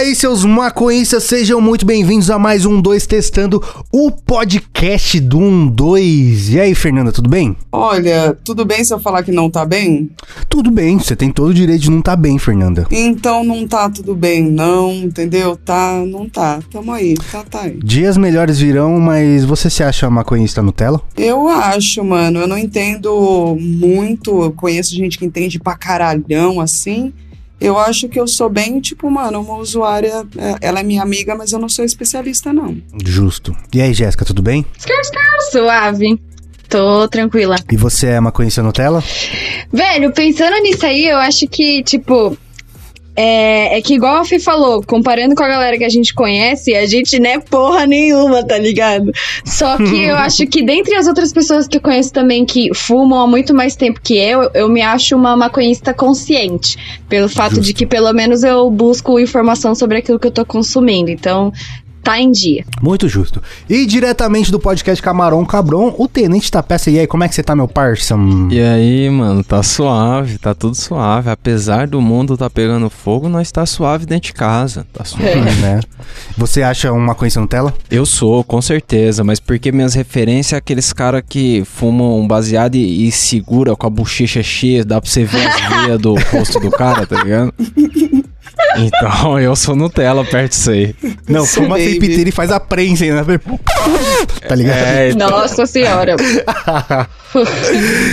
aí, seus maconhistas, sejam muito bem-vindos a mais um 2 Testando, o podcast do 1 2. E aí, Fernanda, tudo bem? Olha, tudo bem se eu falar que não tá bem? Tudo bem, você tem todo o direito de não tá bem, Fernanda. Então não tá tudo bem, não, entendeu? Tá, não tá. Tamo aí, tá, tá aí. Dias melhores virão, mas você se acha maconhista Nutella? Eu acho, mano. Eu não entendo muito. Eu conheço gente que entende pra caralhão assim eu acho que eu sou bem, tipo, mano, uma usuária. É, ela é minha amiga, mas eu não sou especialista, não. Justo. E aí, Jéssica, tudo bem? Suave. Tô tranquila. E você é maconhista Nutella? Velho, pensando nisso aí, eu acho que, tipo, é, é que igual a Fê falou, comparando com a galera que a gente conhece, a gente não é porra nenhuma, tá ligado? Só que eu acho que dentre as outras pessoas que eu conheço também que fumam há muito mais tempo que eu, eu me acho uma maconhista consciente. Pelo fato Justo. de que pelo menos eu busco informação sobre aquilo que eu tô consumindo. Então, tá em dia. Muito justo. E diretamente do podcast Camarão Cabron, o Tenente da Peça. E aí, como é que você tá, meu parça? E aí, mano, tá suave, tá tudo suave. Apesar do mundo tá pegando fogo, nós tá suave dentro de casa. Tá suave, é. né? Você acha uma coisa Nutella? Eu sou, com certeza, mas porque minhas referências é aqueles caras que fumam baseado e, e segura com a bochecha cheia, dá pra você ver as veias do rosto do cara, tá ligado? Então, eu sou Nutella perto disso aí. Não, fuma sem piteira e faz a prensa, né? Tá ligado? É, então... Nossa senhora.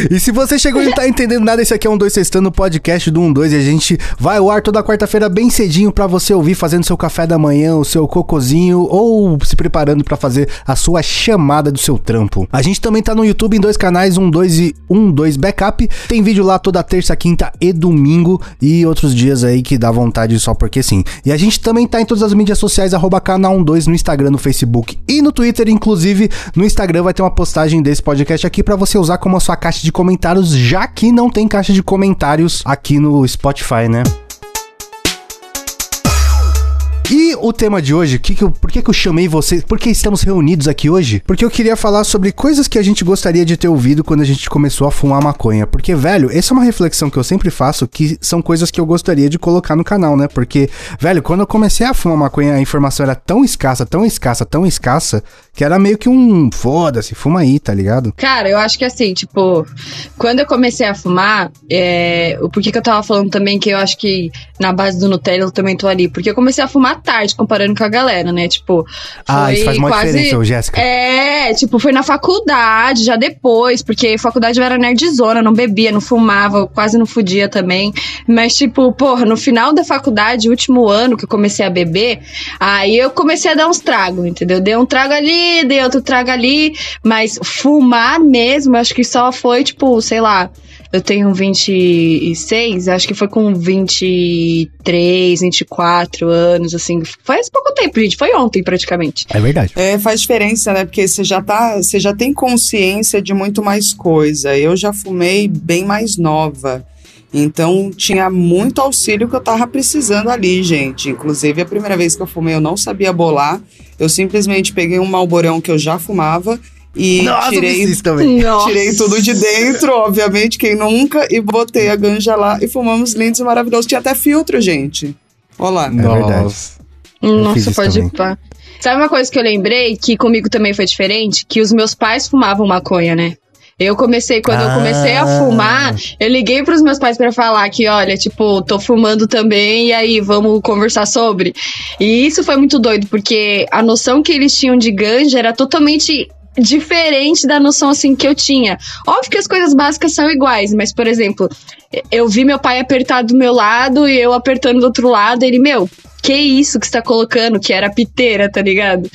e se você chegou e não tá entendendo nada, esse aqui é um 2 Sextando, podcast do 12 e a gente vai ao ar toda quarta-feira bem cedinho para você ouvir fazendo seu café da manhã, o seu cocozinho ou se preparando para fazer a sua chamada do seu trampo. A gente também tá no YouTube em dois canais, um 2 e um 2 Backup. Tem vídeo lá toda terça, quinta e domingo e outros dias aí que dá vontade só porque sim. E a gente também tá em todas as mídias sociais, arroba canal 12 no Instagram, no Facebook e no Twitter, inclusive no Instagram vai ter uma postagem desse podcast aqui para você usar como a sua caixa de comentários, já que não tem caixa de comentários aqui no Spotify, né? E o tema de hoje, que que eu, por que, que eu chamei vocês? Por que estamos reunidos aqui hoje? Porque eu queria falar sobre coisas que a gente gostaria de ter ouvido quando a gente começou a fumar maconha. Porque, velho, essa é uma reflexão que eu sempre faço, que são coisas que eu gostaria de colocar no canal, né? Porque, velho, quando eu comecei a fumar maconha, a informação era tão escassa, tão escassa, tão escassa, que era meio que um foda-se, fuma aí, tá ligado? Cara, eu acho que assim, tipo, quando eu comecei a fumar, é, porquê que eu tava falando também que eu acho que na base do Nutella eu também tô ali, porque eu comecei a fumar tarde comparando com a galera, né? Tipo, ah, isso faz uma quase, diferença, Jéssica. É, tipo, foi na faculdade, já depois, porque faculdade eu era nerdzona, não bebia, não fumava, quase não fudia também. Mas, tipo, porra, no final da faculdade, último ano que eu comecei a beber, aí eu comecei a dar uns tragos, entendeu? Dei um trago ali, dei outro trago ali, mas fumar mesmo, acho que só foi, tipo, sei lá, eu tenho 26, acho que foi com 23, 24 anos, assim. Faz pouco tempo, gente. Foi ontem, praticamente. É verdade. É, faz diferença, né? Porque você já tá. Você já tem consciência de muito mais coisa. Eu já fumei bem mais nova. Então tinha muito auxílio que eu tava precisando ali, gente. Inclusive, a primeira vez que eu fumei, eu não sabia bolar. Eu simplesmente peguei um malborão que eu já fumava e Nossa, tirei, tirei tudo de dentro, obviamente, quem nunca, e botei a ganja lá e fumamos lindos e maravilhosos. Tinha até filtro, gente. Olá. É verdade. Nossa, pode ir pá. Sabe uma coisa que eu lembrei que comigo também foi diferente? Que os meus pais fumavam maconha, né? Eu comecei, quando ah. eu comecei a ah. fumar, eu liguei pros meus pais para falar que, olha, tipo, tô fumando também, e aí, vamos conversar sobre. E isso foi muito doido, porque a noção que eles tinham de ganja era totalmente diferente da noção assim que eu tinha. Óbvio que as coisas básicas são iguais, mas por exemplo, eu vi meu pai apertar do meu lado e eu apertando do outro lado, ele, meu, que isso que você tá colocando, que era piteira, tá ligado?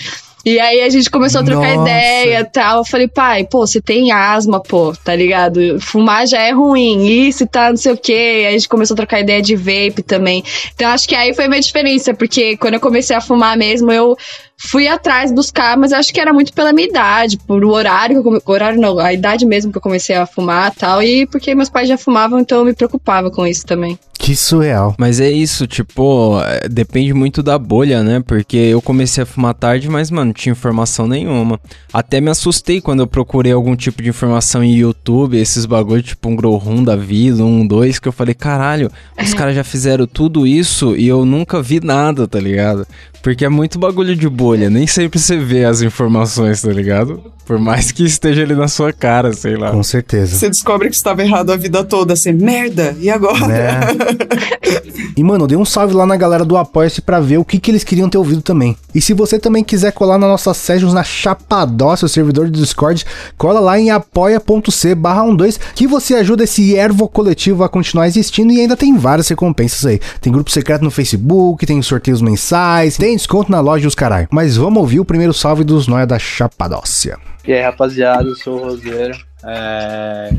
E aí a gente começou a trocar Nossa. ideia e tal. Eu falei, pai, pô, você tem asma, pô, tá ligado? Fumar já é ruim, isso tá não sei o quê. Aí a gente começou a trocar ideia de vape também. Então acho que aí foi a minha diferença, porque quando eu comecei a fumar mesmo, eu fui atrás buscar, mas acho que era muito pela minha idade, por o horário, o horário não, a idade mesmo que eu comecei a fumar tal, e porque meus pais já fumavam, então eu me preocupava com isso também. Que surreal. Mas é isso, tipo, é, depende muito da bolha, né? Porque eu comecei a fumar tarde, mas, mano, não tinha informação nenhuma. Até me assustei quando eu procurei algum tipo de informação em YouTube, esses bagulho, tipo um Grow Room da vida, um, dois, que eu falei, caralho, os caras já fizeram tudo isso e eu nunca vi nada, tá ligado? Porque é muito bagulho de bolha, nem sempre você vê as informações, tá ligado? Por mais que esteja ali na sua cara, sei lá. Com certeza. Você descobre que estava errado a vida toda, assim, merda, e agora? Né? e, mano, dei um salve lá na galera do Apoia-se pra ver o que, que eles queriam ter ouvido também. E se você também quiser colar na nossa sessions na Chapadócia, o servidor do Discord, cola lá em apoia.c barra 12 que você ajuda esse ervo coletivo a continuar existindo e ainda tem várias recompensas aí. Tem grupo secreto no Facebook, tem sorteios mensais, tem desconto na loja dos caralho. Mas vamos ouvir o primeiro salve dos Noia da Chapadócia. E aí, rapaziada, eu sou o Roseiro. É...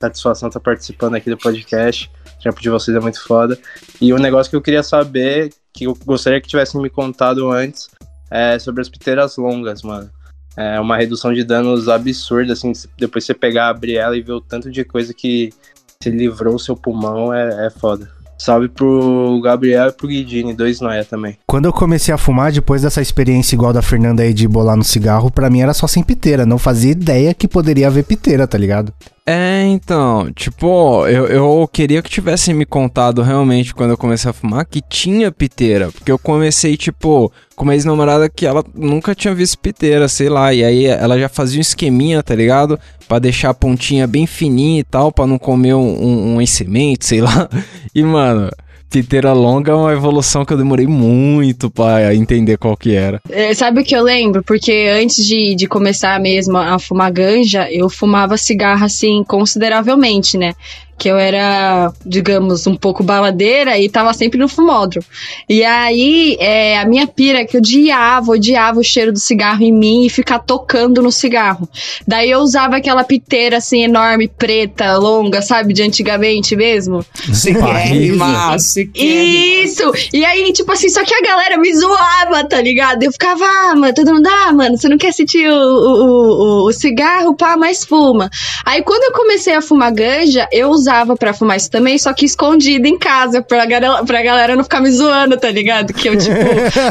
Satisfação estar participando aqui do podcast. Trampo de vocês é muito foda. E um negócio que eu queria saber, que eu gostaria que tivessem me contado antes, é sobre as piteiras longas, mano. É uma redução de danos absurda, assim, depois você pegar, abrir ela e ver o tanto de coisa que se livrou o seu pulmão, é, é foda. Salve pro Gabriel e pro Guidini, dois noia também. Quando eu comecei a fumar, depois dessa experiência igual da Fernanda aí de bolar no cigarro, pra mim era só sem piteira. Não fazia ideia que poderia haver piteira, tá ligado? É, então, tipo, eu, eu queria que tivessem me contado realmente quando eu comecei a fumar que tinha piteira. Porque eu comecei, tipo, com uma ex-namorada que ela nunca tinha visto piteira, sei lá. E aí ela já fazia um esqueminha, tá ligado? Pra deixar a pontinha bem fininha e tal, pra não comer um, um, um semente, sei lá. E, mano, piteira longa é uma evolução que eu demorei muito pra entender qual que era. É, sabe o que eu lembro? Porque antes de, de começar mesmo a fumar ganja, eu fumava cigarro assim consideravelmente, né? Que eu era, digamos, um pouco baladeira e tava sempre no fumódromo. E aí, é, a minha pira é que eu odiava, odiava o cheiro do cigarro em mim e ficar tocando no cigarro. Daí eu usava aquela piteira assim enorme, preta, longa, sabe, de antigamente mesmo. Ciquérrima, Isso! E aí, tipo assim, só que a galera me zoava, tá ligado? Eu ficava, ah, mano, todo mundo, ah, mano, você não quer sentir o, o, o, o cigarro, pá, mas fuma. Aí quando eu comecei a fumar ganja, eu usava pra fumar isso também, só que escondido em casa, pra galera, pra galera não ficar me zoando, tá ligado? Que eu, tipo,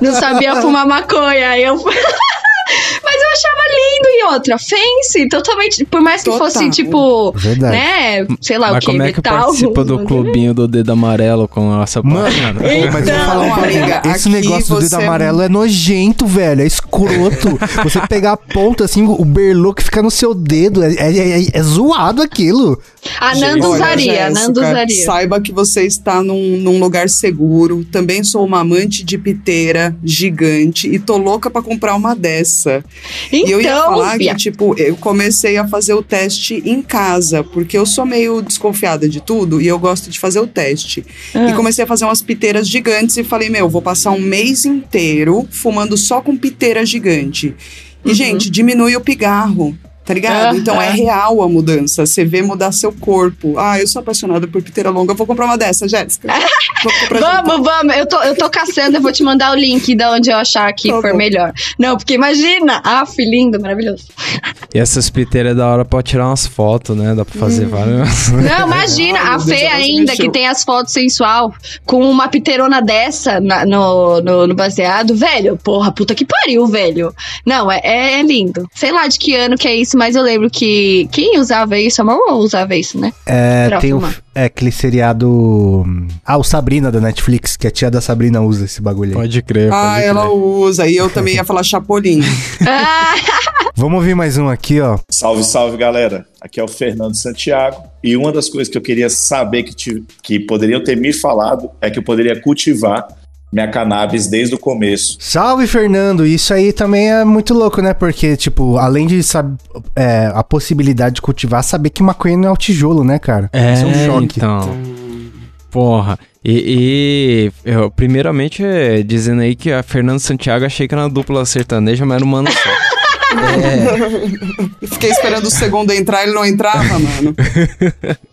não sabia fumar maconha. Aí eu. Mas eu achava lindo e outra, fancy, totalmente. Por mais que Total. fosse, tipo, Verdade. né? Sei lá mas o que. Como é que metal, participa do clubinho do dedo amarelo com essa Mano, então, mas eu vou falar uma amiga, Esse negócio do dedo é amarelo é nojento, velho. É escroto. você pegar a ponta, assim, o berloque fica no seu dedo. É, é, é, é zoado aquilo. A Nando usaria, a Nando usaria. Saiba que você está num, num lugar seguro. Também sou uma amante de piteira gigante e tô louca para comprar uma dessa. Então, e eu ia então, falar que, tipo, eu comecei a fazer o teste em casa, porque eu sou meio desconfiada de tudo e eu gosto de fazer o teste. Ah. E comecei a fazer umas piteiras gigantes e falei, meu, vou passar um mês inteiro fumando só com piteira gigante. E, uhum. gente, diminui o pigarro. Tá ligado? então é real a mudança. Você vê mudar seu corpo. Ah, eu sou apaixonada por piteira longa. Vou comprar uma dessa, Jéssica. vamos, vamos. Eu tô, eu tô caçando. Eu vou te mandar o link de onde eu achar que tá for bom. melhor. Não, porque imagina. Ah, lindo, maravilhoso. E essas piteiras é da hora pra tirar umas fotos, né? Dá pra fazer hum. várias. Não, imagina. a Fê ainda, que tem as fotos sensual, com uma piteirona dessa na, no, no, no, baseado. Velho, porra, puta que pariu, velho. Não, é, é lindo. Sei lá de que ano que é isso isso, mas eu lembro que quem usava isso, a Marvel usava isso, né? É, pra tem o, é aquele seriado. Ah, o Sabrina da Netflix, que a tia da Sabrina usa esse bagulho aí. Pode crer. Pode ah, crer. ela usa. E eu também ia falar Chapolin. Vamos ouvir mais um aqui, ó. Salve, salve, galera. Aqui é o Fernando Santiago. E uma das coisas que eu queria saber que, te, que poderiam ter me falado é que eu poderia cultivar minha cannabis desde o começo. Salve, Fernando! Isso aí também é muito louco, né? Porque, tipo, além de saber é, a possibilidade de cultivar, saber que maconha não é o tijolo, né, cara? É, Isso é um choque. Então. Porra. E, e eu, primeiramente, é, dizendo aí que a Fernando Santiago achei que era uma dupla sertaneja, mas era um mano só. é. Fiquei esperando o segundo entrar, ele não entrava, mano.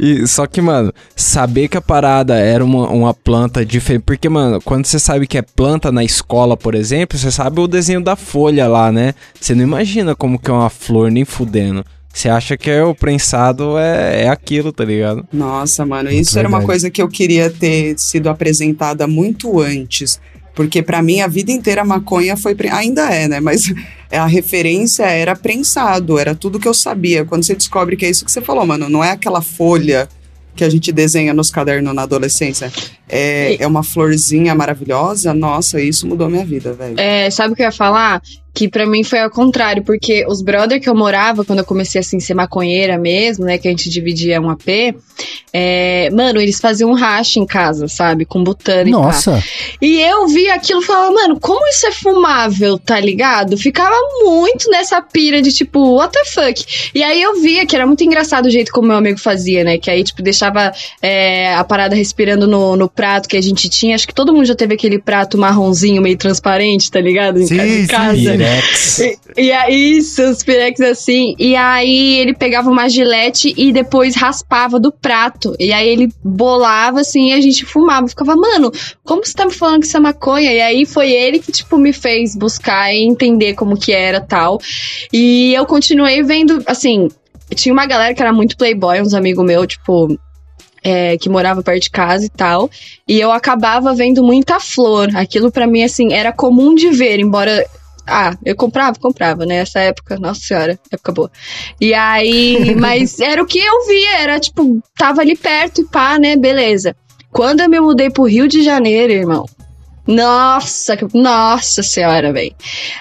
E, só que, mano, saber que a parada era uma, uma planta diferente. Porque, mano, quando você sabe que é planta na escola, por exemplo, você sabe o desenho da folha lá, né? Você não imagina como que é uma flor nem fudendo. Você acha que é o prensado é, é aquilo, tá ligado? Nossa, mano, isso era uma coisa que eu queria ter sido apresentada muito antes. Porque para mim a vida inteira a maconha foi. Ainda é, né? Mas a referência era prensado, era tudo que eu sabia. Quando você descobre que é isso que você falou, mano, não é aquela folha que a gente desenha nos cadernos na adolescência. É, é uma florzinha maravilhosa. Nossa, isso mudou minha vida, velho. É, sabe o que eu ia falar? Que para mim foi ao contrário, porque os brother que eu morava, quando eu comecei assim, ser maconheira mesmo, né, que a gente dividia um AP, é, mano, eles faziam um racha em casa, sabe, com botânica. Nossa! E eu vi aquilo e falava, mano, como isso é fumável, tá ligado? Ficava muito nessa pira de tipo, what the fuck? E aí eu via que era muito engraçado o jeito como meu amigo fazia, né, que aí, tipo, deixava é, a parada respirando no, no prato que a gente tinha, acho que todo mundo já teve aquele prato marronzinho meio transparente, tá ligado? Em, sim, em casa. Sim. E, e aí, isso, os Pirex assim. E aí ele pegava uma gilete e depois raspava do prato. E aí ele bolava assim e a gente fumava. ficava, mano, como você tá me falando que isso é maconha? E aí foi ele que, tipo, me fez buscar e entender como que era tal. E eu continuei vendo, assim, tinha uma galera que era muito playboy, uns amigos meus, tipo, é, que morava perto de casa e tal. E eu acabava vendo muita flor. Aquilo para mim, assim, era comum de ver, embora ah, eu comprava, comprava, né? Essa época, nossa senhora, época boa. E aí, mas era o que eu via, era tipo, tava ali perto e pá, né? Beleza. Quando eu me mudei pro Rio de Janeiro, irmão, nossa, nossa senhora, velho.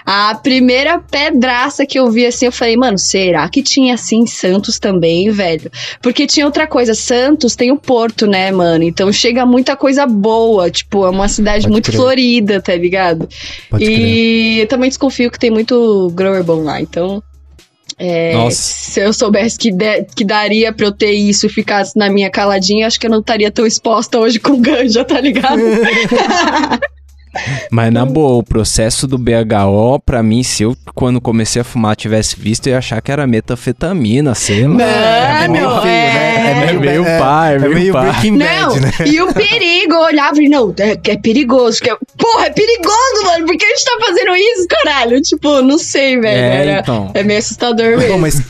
A primeira pedraça que eu vi assim, eu falei, mano, será que tinha assim Santos também, velho? Porque tinha outra coisa, Santos tem o porto, né, mano? Então chega muita coisa boa, tipo, é uma cidade Pode muito crer. florida, tá ligado? Pode e crer. eu também desconfio que tem muito grower bom lá, então é, se eu soubesse que, de, que daria pra eu ter isso e ficasse na minha caladinha, acho que eu não estaria tão exposta hoje com ganja, tá ligado? Mas na boa, o processo do BHO, pra mim, se eu quando comecei a fumar tivesse visto, eu ia achar que era metafetamina, sei lá. Não, é meio feio, é... né? É meio, é meio é, pá, é, é meio, meio Breaking Bad, né? E o perigo, eu olhava e não, é, é perigoso. Que é, porra, é perigoso, mano. Por que a gente tá fazendo isso, caralho? Tipo, não sei, velho. É, era, então. é meio assustador mesmo. Bom, mas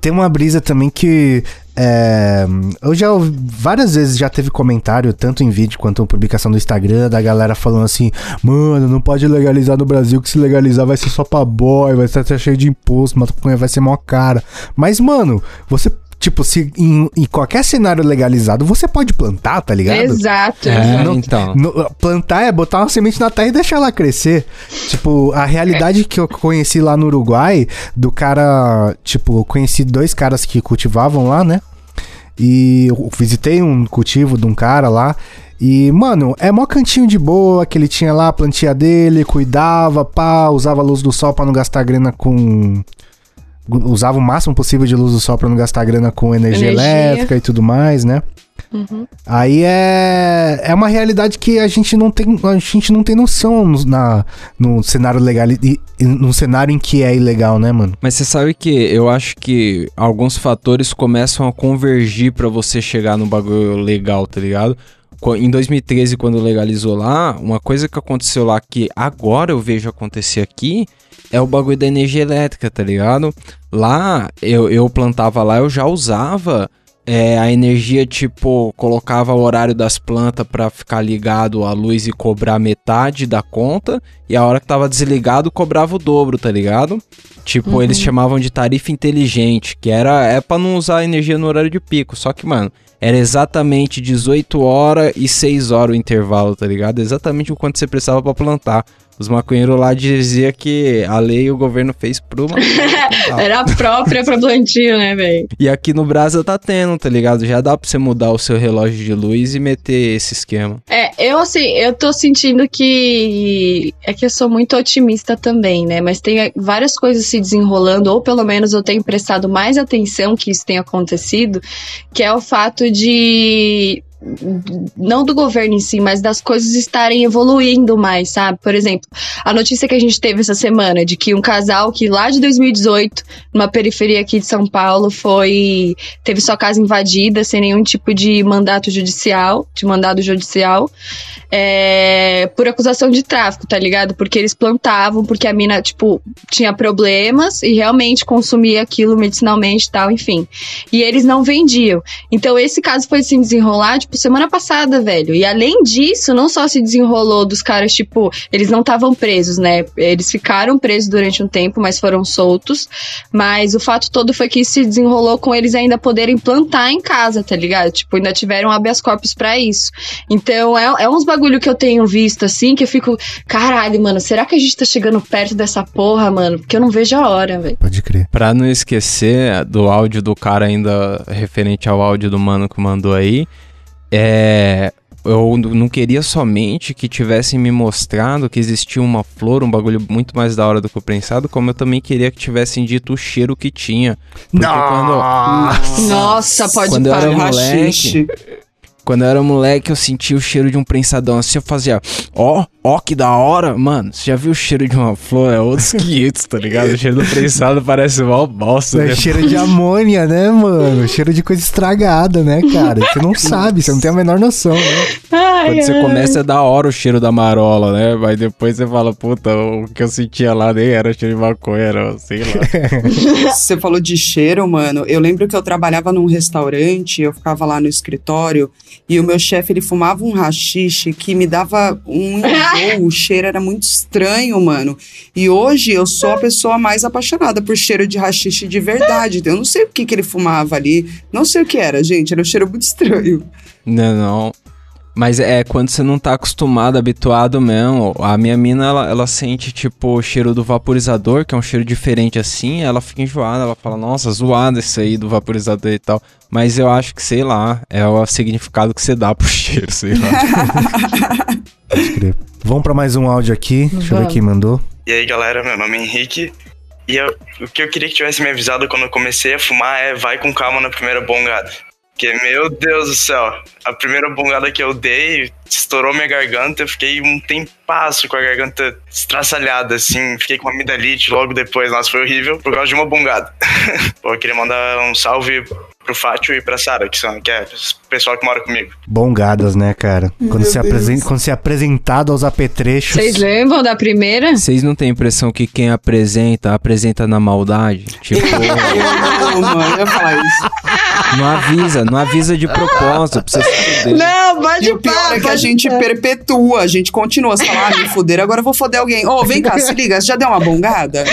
tem uma brisa também que é, eu já várias vezes já teve comentário, tanto em vídeo quanto em publicação do Instagram, da galera falando assim: Mano, não pode legalizar no Brasil, que se legalizar vai ser só pra boy, vai estar cheio de imposto, maconha vai ser mó cara. Mas, mano, você Tipo, se em, em, qualquer cenário legalizado, você pode plantar, tá ligado? Exato. É, não, então. No, plantar é botar uma semente na terra e deixar ela crescer. Tipo, a realidade que eu conheci lá no Uruguai, do cara. Tipo, conheci dois caras que cultivavam lá, né? E eu visitei um cultivo de um cara lá. E, mano, é mó cantinho de boa que ele tinha lá, a plantinha dele, cuidava, pá, usava a luz do sol para não gastar grana com usava o máximo possível de luz do sol para não gastar grana com energia, energia, elétrica e tudo mais, né? Uhum. Aí é, é uma realidade que a gente não tem, a gente não tem noção no, na, no cenário legal e no cenário em que é ilegal, né, mano? Mas você sabe que eu acho que alguns fatores começam a convergir para você chegar no bagulho legal, tá ligado? Em 2013, quando legalizou lá, uma coisa que aconteceu lá que agora eu vejo acontecer aqui é o bagulho da energia elétrica, tá ligado? Lá, eu, eu plantava lá, eu já usava é, a energia, tipo, colocava o horário das plantas para ficar ligado à luz e cobrar metade da conta, e a hora que tava desligado, cobrava o dobro, tá ligado? Tipo, uhum. eles chamavam de tarifa inteligente, que era é para não usar energia no horário de pico. Só que, mano, era exatamente 18 horas e 6 horas o intervalo, tá ligado? Exatamente o quanto você precisava para plantar. Os maconheiros lá dizia que a lei o governo fez pro Era própria pra plantio, né, velho? E aqui no Brasil tá tendo, tá ligado? Já dá pra você mudar o seu relógio de luz e meter esse esquema. É, eu assim, eu tô sentindo que. É que eu sou muito otimista também, né? Mas tem várias coisas se desenrolando, ou pelo menos eu tenho prestado mais atenção que isso tenha acontecido, que é o fato de não do governo em si, mas das coisas estarem evoluindo mais, sabe? Por exemplo, a notícia que a gente teve essa semana de que um casal que lá de 2018, numa periferia aqui de São Paulo, foi teve sua casa invadida sem nenhum tipo de mandato judicial, de mandado judicial, é, por acusação de tráfico, tá ligado? Porque eles plantavam, porque a mina, tipo, tinha problemas e realmente consumia aquilo medicinalmente e tal, enfim. E eles não vendiam. Então esse caso foi se desenrolar, tipo, semana passada, velho. E além disso, não só se desenrolou dos caras, tipo, eles não estavam presos, né? Eles ficaram presos durante um tempo, mas foram soltos. Mas o fato todo foi que isso se desenrolou com eles ainda poderem plantar em casa, tá ligado? Tipo, ainda tiveram habeas corpus pra isso. Então, é, é uns bagulho que eu tenho visto, assim, que eu fico, caralho, mano, será que a gente tá chegando perto dessa porra, mano? Porque eu não vejo a hora, velho. Pode crer. Pra não esquecer do áudio do cara ainda referente ao áudio do mano que mandou aí, é, eu não queria somente que tivessem me mostrado que existia uma flor, um bagulho muito mais da hora do que eu pensado, como eu também queria que tivessem dito o cheiro que tinha. Porque Nossa, quando, Nossa pode quando parar. eu era moleque, quando eu era moleque, eu sentia o cheiro de um prensadão assim, eu fazia, ó, oh, ó, oh, que da hora. Mano, você já viu o cheiro de uma flor? É outros 500, tá ligado? O cheiro do prensado parece mal bosta. É né? cheiro de amônia, né, mano? Cheiro de coisa estragada, né, cara? Você não sabe, você não tem a menor noção, né? Ai, Quando você ai. começa, é da hora o cheiro da marola, né? Mas depois você fala, puta, o que eu sentia lá nem era cheiro de maconha, era, sei lá. você falou de cheiro, mano. Eu lembro que eu trabalhava num restaurante, eu ficava lá no escritório e o meu chefe, ele fumava um rachixe que me dava um enjoo, o cheiro era muito estranho, mano. E hoje eu sou a pessoa mais apaixonada por cheiro de rachixe de verdade. Eu não sei o que, que ele fumava ali, não sei o que era, gente, era um cheiro muito estranho. Não, não. Mas é quando você não tá acostumado, habituado mesmo. A minha mina, ela, ela sente, tipo, o cheiro do vaporizador, que é um cheiro diferente assim, ela fica enjoada, ela fala, nossa, zoado esse aí do vaporizador e tal. Mas eu acho que, sei lá, é o significado que você dá pro cheiro, sei lá. Pode crer. Vamos pra mais um áudio aqui. Deixa eu ver quem mandou. E aí, galera, meu nome é Henrique. E eu, o que eu queria que tivesse me avisado quando eu comecei a fumar é vai com calma na primeira bongada. Porque, meu Deus do céu, a primeira bongada que eu dei estourou minha garganta. Eu fiquei um tempasso com a garganta estraçalhada, assim. Fiquei com amidalite logo depois. Nossa, foi horrível por causa de uma bongada. Pô, eu queria mandar um salve pro Fátio e pra Sara, que, são, que é o pessoal que mora comigo. Bongadas, né, cara? Quando você, apresenta, quando você é apresentado aos apetrechos. Vocês lembram da primeira? Vocês não têm a impressão que quem apresenta, apresenta na maldade? Tipo. não, mano, eu falar isso. Não avisa, não avisa de propósito pra você se fuder. Não, pode E o pior pá, é que a gente pá. perpetua, a gente continua. Você fala, ah, me fuder, agora eu vou foder alguém. Ô, oh, vem cá, se liga, você já deu uma bongada?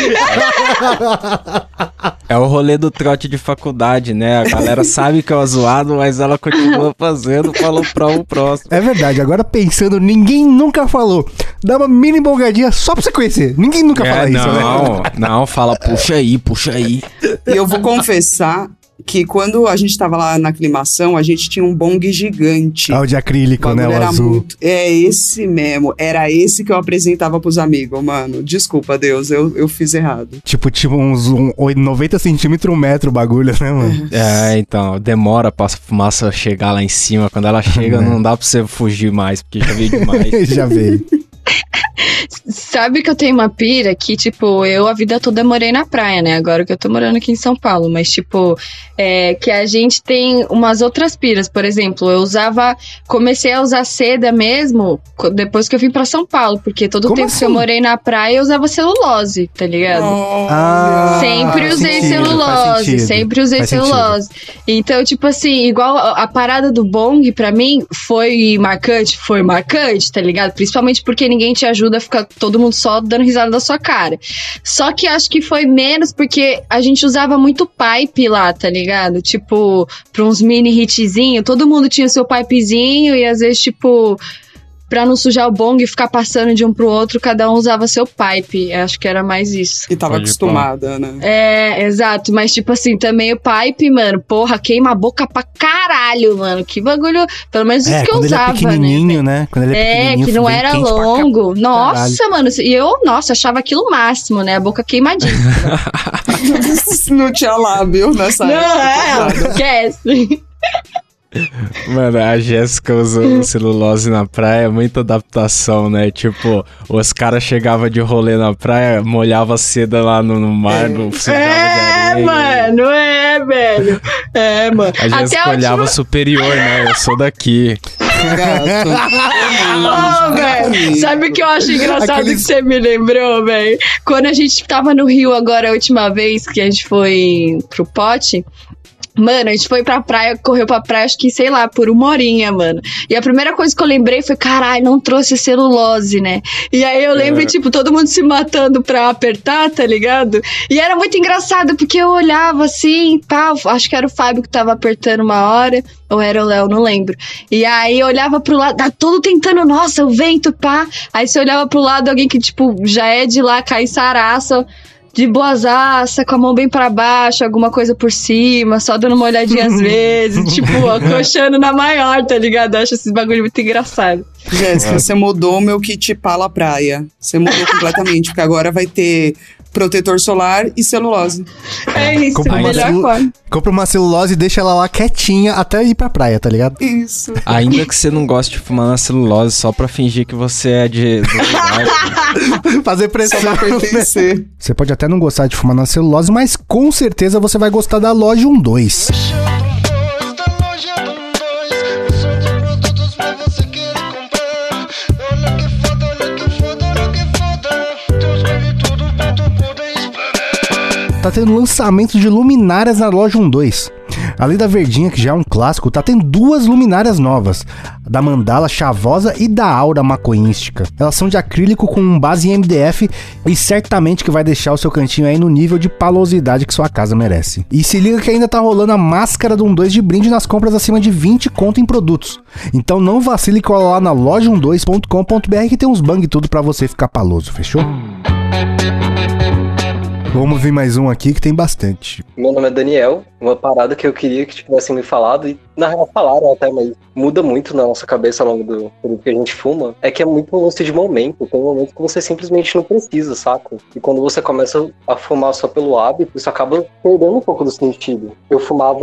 É o rolê do trote de faculdade, né? A galera sabe que é o zoado, mas ela continua fazendo, falou pra o próximo. É verdade, agora pensando, ninguém nunca falou. Dá uma mini bolgadinha só pra você conhecer. Ninguém nunca é, fala não, isso, né? Não, não, fala, puxa aí, puxa aí. E eu vou confessar que quando a gente tava lá na aclimação, a gente tinha um bong gigante. Ah, o de acrílico, né? O azul. Muito, é esse mesmo. Era esse que eu apresentava pros amigos, mano. Desculpa, Deus, eu, eu fiz errado. Tipo, tipo uns um, 90 centímetros, um metro o bagulho, né, mano? É, então, demora pra fumaça chegar lá em cima. Quando ela chega, é. não dá pra você fugir mais, porque já veio demais. já veio. Sabe que eu tenho uma pira que, tipo, eu a vida toda morei na praia, né? Agora que eu tô morando aqui em São Paulo, mas, tipo, é, que a gente tem umas outras piras. Por exemplo, eu usava. Comecei a usar seda mesmo depois que eu vim pra São Paulo, porque todo o tempo assim? que eu assim? morei na praia eu usava celulose, tá ligado? Ah, sempre usei sentido, celulose, sempre usei faz celulose. Sentido. Então, tipo assim, igual a, a parada do bong, pra mim, foi marcante, foi marcante, tá ligado? Principalmente porque ninguém te ajuda a ficar todo mundo só dando risada da sua cara. Só que acho que foi menos porque a gente usava muito pipe lá, tá ligado? Tipo, pra uns mini hitzinho, todo mundo tinha seu pipezinho e às vezes, tipo pra não sujar o bong e ficar passando de um pro outro, cada um usava seu pipe. Acho que era mais isso. E tava Pode acostumada, né? É, exato. Mas, tipo assim, também o pipe, mano, porra, queima a boca pra caralho, mano. Que bagulho. Pelo menos isso é, que eu usava, ele é pequenininho, né? né? Quando ele é, é que não era longo. Nossa, mano. E eu, nossa, achava aquilo o máximo, né? A boca queimadíssima. não tinha lábio nessa não, época. Não, é, esquece. Mano, a Jéssica usando celulose na praia é muita adaptação, né? Tipo, os caras chegavam de rolê na praia, molhava seda lá no, no mar, no É, mano, é, velho. É, mano. A Jéssica olhava última... superior, né? Eu sou daqui. oh, velho. Sabe o que eu acho engraçado Aqueles... que você me lembrou, velho? Quando a gente tava no Rio agora, a última vez que a gente foi pro pote, Mano, a gente foi pra praia, correu pra praia, acho que, sei lá, por uma horinha, mano. E a primeira coisa que eu lembrei foi, caralho, não trouxe celulose, né? E aí eu lembro, é. tipo, todo mundo se matando pra apertar, tá ligado? E era muito engraçado, porque eu olhava assim, pá, acho que era o Fábio que tava apertando uma hora, ou era o Léo, não lembro. E aí eu olhava pro lado, tá todo tentando, nossa, o vento, pá. Aí você olhava pro lado, alguém que, tipo, já é de lá, cai saraça de boazaça, com a mão bem para baixo, alguma coisa por cima, só dando uma olhadinha às vezes, tipo, acochando na maior, tá ligado? Eu acho esses bagulho muito engraçado. Jéssica, você mudou o meu kit pala praia. Você mudou completamente, porque agora vai ter protetor solar e celulose. É isso, compra a melhor forma. Compra uma celulose e deixa ela lá quietinha até ir pra praia, tá ligado? Isso. Ainda que você não goste de fumar na celulose só pra fingir que você é de... Fazer pressão. Só pra pertencer. Você pode até não gostar de fumar na celulose, mas com certeza você vai gostar da loja 12. tá tendo lançamento de luminárias na loja 12. Além da verdinha, que já é um clássico, tá tendo duas luminárias novas, da mandala chavosa e da aura macoística. Elas são de acrílico com base em MDF e certamente que vai deixar o seu cantinho aí no nível de palosidade que sua casa merece. E se liga que ainda tá rolando a máscara do 12 de brinde nas compras acima de 20 conto em produtos. Então não vacile e cola lá na loja12.com.br que tem uns bang tudo para você ficar paloso, fechou? Vamos ver mais um aqui que tem bastante. Meu nome é Daniel. Uma parada que eu queria que tivessem me falado, e na real falaram até, mas muda muito na nossa cabeça ao longo do período que a gente fuma, é que é muito um lance de momento. Tem um momento que você simplesmente não precisa, saca? E quando você começa a fumar só pelo hábito, isso acaba perdendo um pouco do sentido. Eu fumava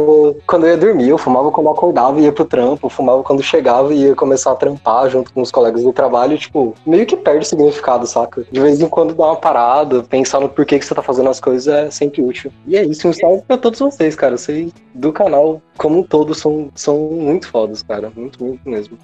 quando eu ia dormir, eu fumava quando eu acordava e ia pro trampo, eu fumava quando chegava e ia começar a trampar junto com os colegas do trabalho, tipo, meio que perde o significado, saca? De vez em quando dá uma parada, pensar no porquê que você tá fazendo as coisas é sempre útil. E é isso, um salve pra todos vocês, cara. Vocês do canal, como um todo, são, são muito fodas, cara. Muito, muito mesmo.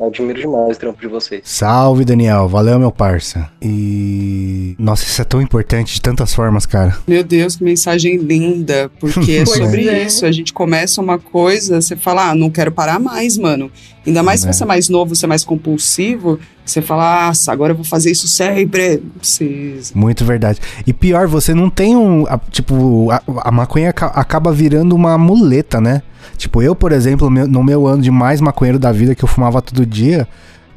Eu admiro demais o trampo de vocês. Salve, Daniel. Valeu, meu parça. E. Nossa, isso é tão importante de tantas formas, cara. Meu Deus, que mensagem linda. Porque é sobre é. isso. A gente começa uma coisa, você fala, ah, não quero parar mais, mano. Ainda mais se você é mais novo, você é mais compulsivo. Você fala, nossa, agora eu vou fazer isso sempre. Não precisa. Muito verdade. E pior, você não tem um. A, tipo, a, a maconha acaba virando uma muleta, né? Tipo, eu, por exemplo, no meu ano de mais maconheiro da vida, que eu fumava todo dia,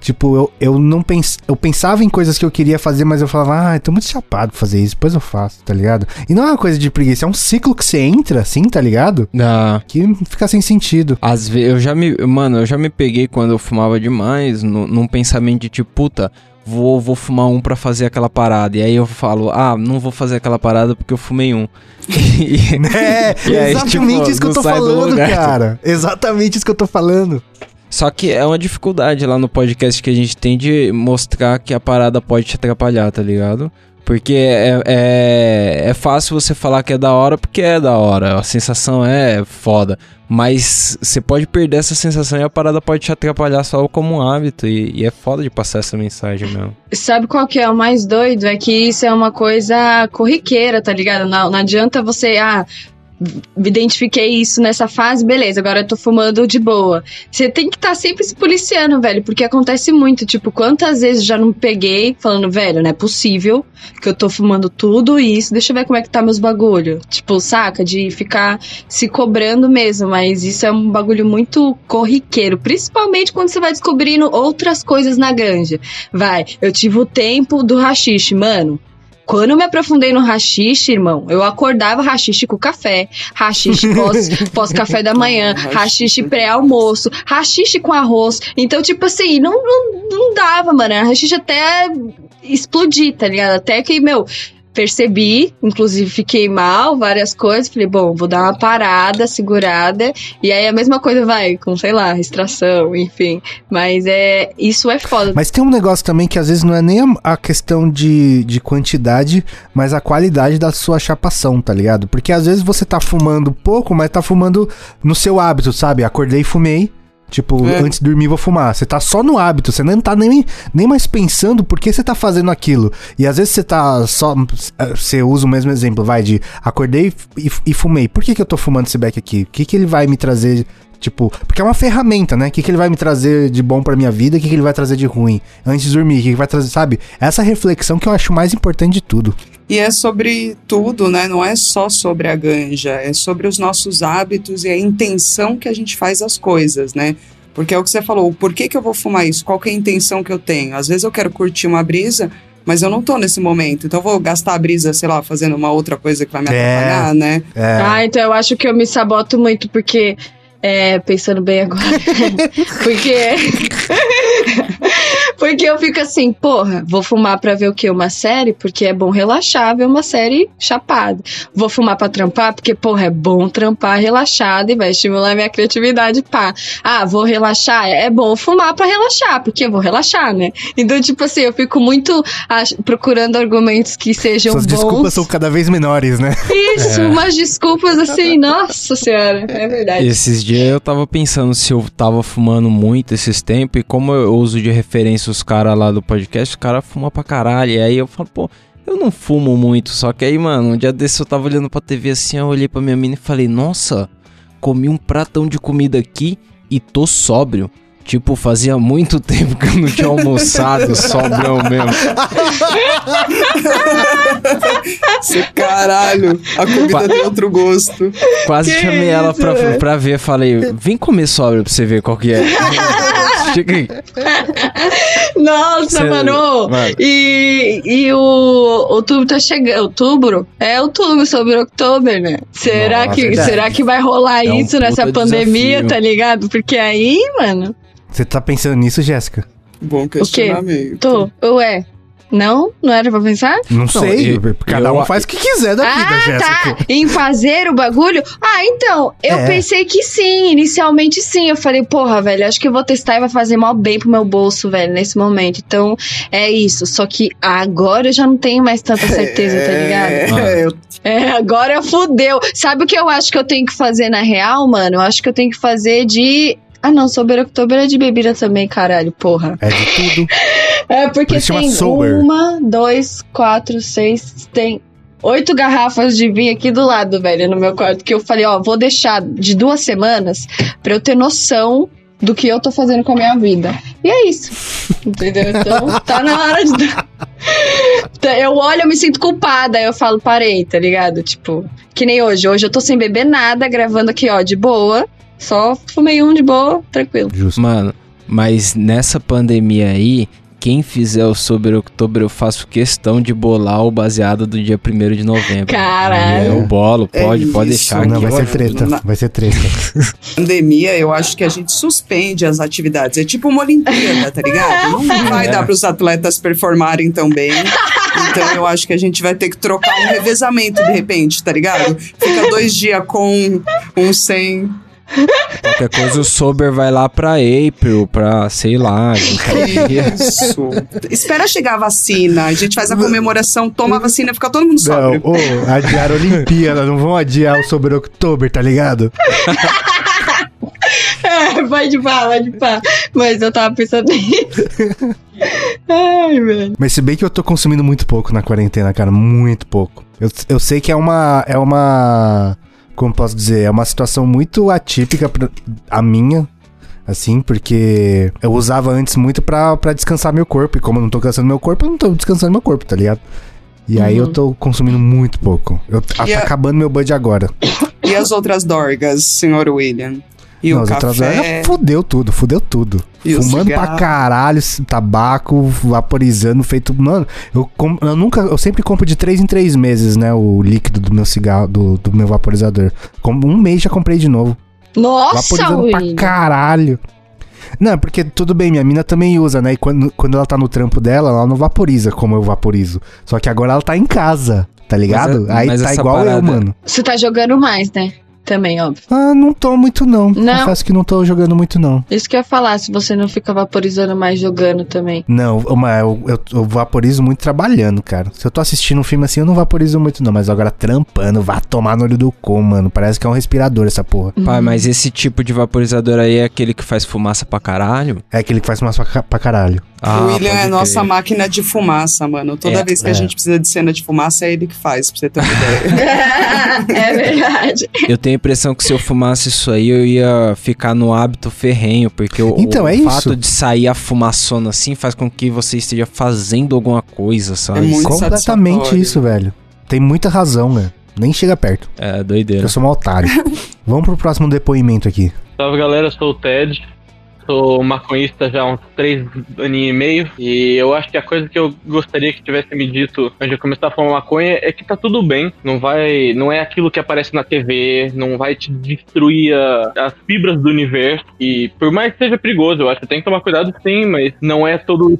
tipo, eu, eu não pens, eu pensava em coisas que eu queria fazer, mas eu falava, ah, eu tô muito chapado pra fazer isso, depois eu faço, tá ligado? E não é uma coisa de preguiça, é um ciclo que você entra, assim, tá ligado? Ah. Que fica sem sentido. Às vezes, eu já me, mano, eu já me peguei quando eu fumava demais, no, num pensamento de tipo, puta, vou, vou fumar um para fazer aquela parada. E aí eu falo, ah, não vou fazer aquela parada porque eu fumei um. é, e aí, exatamente tipo, isso que eu tô falando, cara. Exatamente isso que eu tô falando. Só que é uma dificuldade lá no podcast que a gente tem de mostrar que a parada pode te atrapalhar, tá ligado? Porque é, é, é fácil você falar que é da hora porque é da hora, a sensação é foda. Mas você pode perder essa sensação e a parada pode te atrapalhar só como um hábito. E, e, é foda de passar essa mensagem mesmo. Sabe qual que é o mais doido? É que isso é uma coisa corriqueira, tá ligado? Não, não adianta você, ah, identifiquei isso nessa fase, beleza, agora eu tô fumando de boa. Você tem que estar tá sempre se policiando, velho, porque acontece muito. Tipo, quantas vezes já não peguei falando, velho, não é possível que eu tô fumando tudo isso, deixa eu ver como é que tá meus bagulho. Tipo, saca? De ficar se cobrando mesmo, mas isso é um bagulho muito corriqueiro, principalmente quando você vai descobrindo outras coisas na ganja. Vai, eu tive o tempo do rachixe, mano. Quando eu me aprofundei no rachixe, irmão, eu acordava rachixe com café, rachixe pós, pós café da manhã, rachixe pré-almoço, rachixe com arroz. Então, tipo assim, não, não, não dava, mano. Rachixe até explodir, tá ligado? Até que, meu, percebi, inclusive fiquei mal, várias coisas. Falei, bom, vou dar uma parada, segurada. E aí a mesma coisa vai com, sei lá, extração, enfim. Mas é isso é foda. Mas tem um negócio também que às vezes não é nem a, questão de, de quantidade, mas a qualidade da sua chapação, tá ligado? Porque às vezes você tá fumando pouco, mas tá fumando no seu hábito, sabe? Acordei e fumei. Tipo, é. antes de dormir vou fumar. Você tá só no hábito, você não tá nem, nem mais pensando por que você tá fazendo aquilo. E às vezes você tá só. Você usa o mesmo exemplo, vai, de acordei e, e fumei. Por que, que eu tô fumando esse beck aqui? O que, que ele vai me trazer Tipo, porque é uma ferramenta, né? O que, que ele vai me trazer de bom pra minha vida? O que, que ele vai trazer de ruim? Antes de dormir, o que, que vai trazer, sabe? Essa reflexão que eu acho mais importante de tudo. E é sobre tudo, né? Não é só sobre a ganja, é sobre os nossos hábitos e a intenção que a gente faz as coisas, né? Porque é o que você falou, por que, que eu vou fumar isso? Qual é a intenção que eu tenho? Às vezes eu quero curtir uma brisa, mas eu não tô nesse momento. Então eu vou gastar a brisa, sei lá, fazendo uma outra coisa que vai me é, atrapalhar, né? É. Ah, então eu acho que eu me saboto muito, porque é, pensando bem agora. Porque. Porque eu fico assim, porra, vou fumar pra ver o quê? Uma série? Porque é bom relaxar, ver uma série chapada. Vou fumar pra trampar? Porque, porra, é bom trampar relaxado e vai estimular minha criatividade, pá. Ah, vou relaxar? É bom fumar pra relaxar, porque eu vou relaxar, né? Então, tipo assim, eu fico muito procurando argumentos que sejam Suas bons. desculpas são cada vez menores, né? Isso, é. umas desculpas assim, nossa senhora, é verdade. Esses dias eu tava pensando se eu tava fumando muito esses tempos e como eu uso de referência os caras lá do podcast, o cara fuma pra caralho. E aí eu falo, pô, eu não fumo muito. Só que aí, mano, um dia desse eu tava olhando pra TV assim, eu olhei pra minha mina e falei, nossa, comi um pratão de comida aqui e tô sóbrio. Tipo, fazia muito tempo que eu não tinha almoçado, sobrão mesmo. caralho, a comida tem outro gosto. Quase que chamei isso, ela pra, pra ver, falei, vem comer sóbrio pra você ver qual que é. Chega aí. Nossa, Cê, mano. mano. E, e o outubro tá chegando. Outubro? É outubro sobre outubro, né? Será, Nossa, que, será que vai rolar é isso um nessa pandemia, desafio. tá ligado? Porque aí, mano. Você tá pensando nisso, Jéssica? Bom questionamento. Tô. Ué, não? Não era pra pensar? Não, não sei. Eu, cada um faz o que quiser da vida, ah, Jéssica. Tá. Em fazer o bagulho? Ah, então, eu é. pensei que sim. Inicialmente sim. Eu falei, porra, velho, acho que eu vou testar e vai fazer mal bem pro meu bolso, velho, nesse momento. Então, é isso. Só que agora eu já não tenho mais tanta certeza, tá ligado? É, é agora fudeu. Sabe o que eu acho que eu tenho que fazer na real, mano? Eu acho que eu tenho que fazer de ah, não, Sober October é de bebida também, caralho, porra. É de tudo. é porque tem uma, dois, quatro, seis, tem oito garrafas de vinho aqui do lado, velho, no meu quarto. Que eu falei, ó, vou deixar de duas semanas pra eu ter noção do que eu tô fazendo com a minha vida. E é isso. Entendeu? Então, tá na hora de. eu olho, eu me sinto culpada, aí eu falo, parei, tá ligado? Tipo, que nem hoje. Hoje eu tô sem beber nada, gravando aqui, ó, de boa. Só fumei um de boa, tranquilo. Justo. Mano, mas nessa pandemia aí, quem fizer o Sober Outubro, eu faço questão de bolar o baseado do dia 1 de novembro. Caralho. É, o bolo, pode, é pode deixar. Não, vai ser treta, na... vai ser treta. Pandemia, eu acho que a gente suspende as atividades. É tipo uma Olimpíada, tá ligado? Não vai é. dar para os atletas performarem tão bem. Então eu acho que a gente vai ter que trocar um revezamento de repente, tá ligado? Fica dois dias com um sem Qualquer coisa o Sober vai lá pra April, pra sei lá. Isso. Espera chegar a vacina, a gente faz a comemoração, toma a vacina, fica todo mundo sóbrio. Não, oh, adiar a Olimpíada, não vão adiar o Sober October, tá ligado? é, pode pá, pode pá. Mas eu tava pensando nisso. Ai, velho. Mas se bem que eu tô consumindo muito pouco na quarentena, cara, muito pouco. Eu, eu sei que é uma. É uma como posso dizer, é uma situação muito atípica pra, a minha, assim, porque eu usava antes muito pra, pra descansar meu corpo, e como eu não tô cansando meu corpo, eu não tô descansando meu corpo, tá ligado? E uhum. aí eu uhum. tô consumindo muito pouco. Eu, tá a... acabando meu bud agora. E as outras dorgas, senhor William? E Não, o café. Fudeu tudo, fudeu tudo. E Fumando pra caralho, tabaco, vaporizando, feito. Mano, eu, com, eu nunca. Eu sempre compro de 3 em 3 meses, né? O líquido do meu cigarro, do, do meu vaporizador. Com um mês já comprei de novo. Nossa, Vaporizando William. pra caralho. Não, porque tudo bem, minha mina também usa, né? E quando, quando ela tá no trampo dela, ela não vaporiza como eu vaporizo. Só que agora ela tá em casa, tá ligado? Mas é- Aí mas tá igual eu, parada- mano. Você tá jogando mais, né? Também, óbvio. Ah, não tô muito não. Não. Confesso que não tô jogando muito não. Isso que eu ia falar, se você não fica vaporizando mais jogando também. Não, mas eu, eu, eu vaporizo muito trabalhando, cara. Se eu tô assistindo um filme assim, eu não vaporizo muito não. Mas agora trampando, vá tomar no olho do cu, mano. Parece que é um respirador essa porra. Pai, mas esse tipo de vaporizador aí é aquele que faz fumaça pra caralho? É aquele que faz pra, pra caralho. Ah, o William é nossa crer. máquina de fumaça, mano. Toda É, vez que a é. gente precisa de cena de fumaça, é ele que faz, pra você ter uma ideia. é verdade. Eu tenho a impressão que se eu fumasse isso aí, eu ia ficar no hábito ferrenho, porque o, Então, o é isso. fato de sair a fumaçona assim faz com que você esteja fazendo alguma coisa, sabe? É muito Completamente isso, velho. Tem muita razão, né? Nem chega perto. É, doideira. Eu sou um otário. Vamos pro próximo depoimento aqui. Salve galera, eu sou o Ted. Sou maconhista já há uns três aninhos e meio. E eu acho que a coisa que eu gostaria que tivesse me dito antes de começar a fumar maconha é que tá tudo bem. Não vai. Não é aquilo que aparece na TV, não vai te destruir a- as fibras do universo. E por mais que seja perigoso, eu acho que tem que tomar cuidado sim, mas não é todo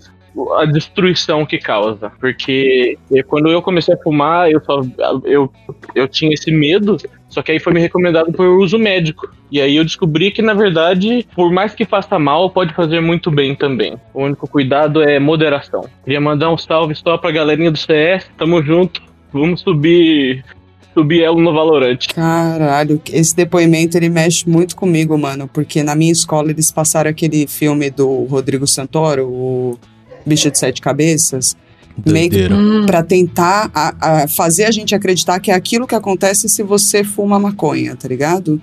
a destruição que causa. Porque quando eu comecei a fumar, eu só eu, eu tinha esse medo, só que aí foi me recomendado por uso médico. E aí eu descobri que, na verdade, por mais que faça mal, pode fazer muito bem também. O único cuidado é moderação. Queria mandar um salve só pra galerinha do CS, tamo junto, vamos subir. Subir elo no Valorante. Caralho, esse depoimento ele mexe muito comigo, mano, porque na minha escola eles passaram aquele filme do Rodrigo Santoro, o Bicho de Sete Cabeças, meio Doideira. Hum. pra tentar a- a fazer a gente acreditar que é aquilo que acontece se você fuma maconha, tá ligado?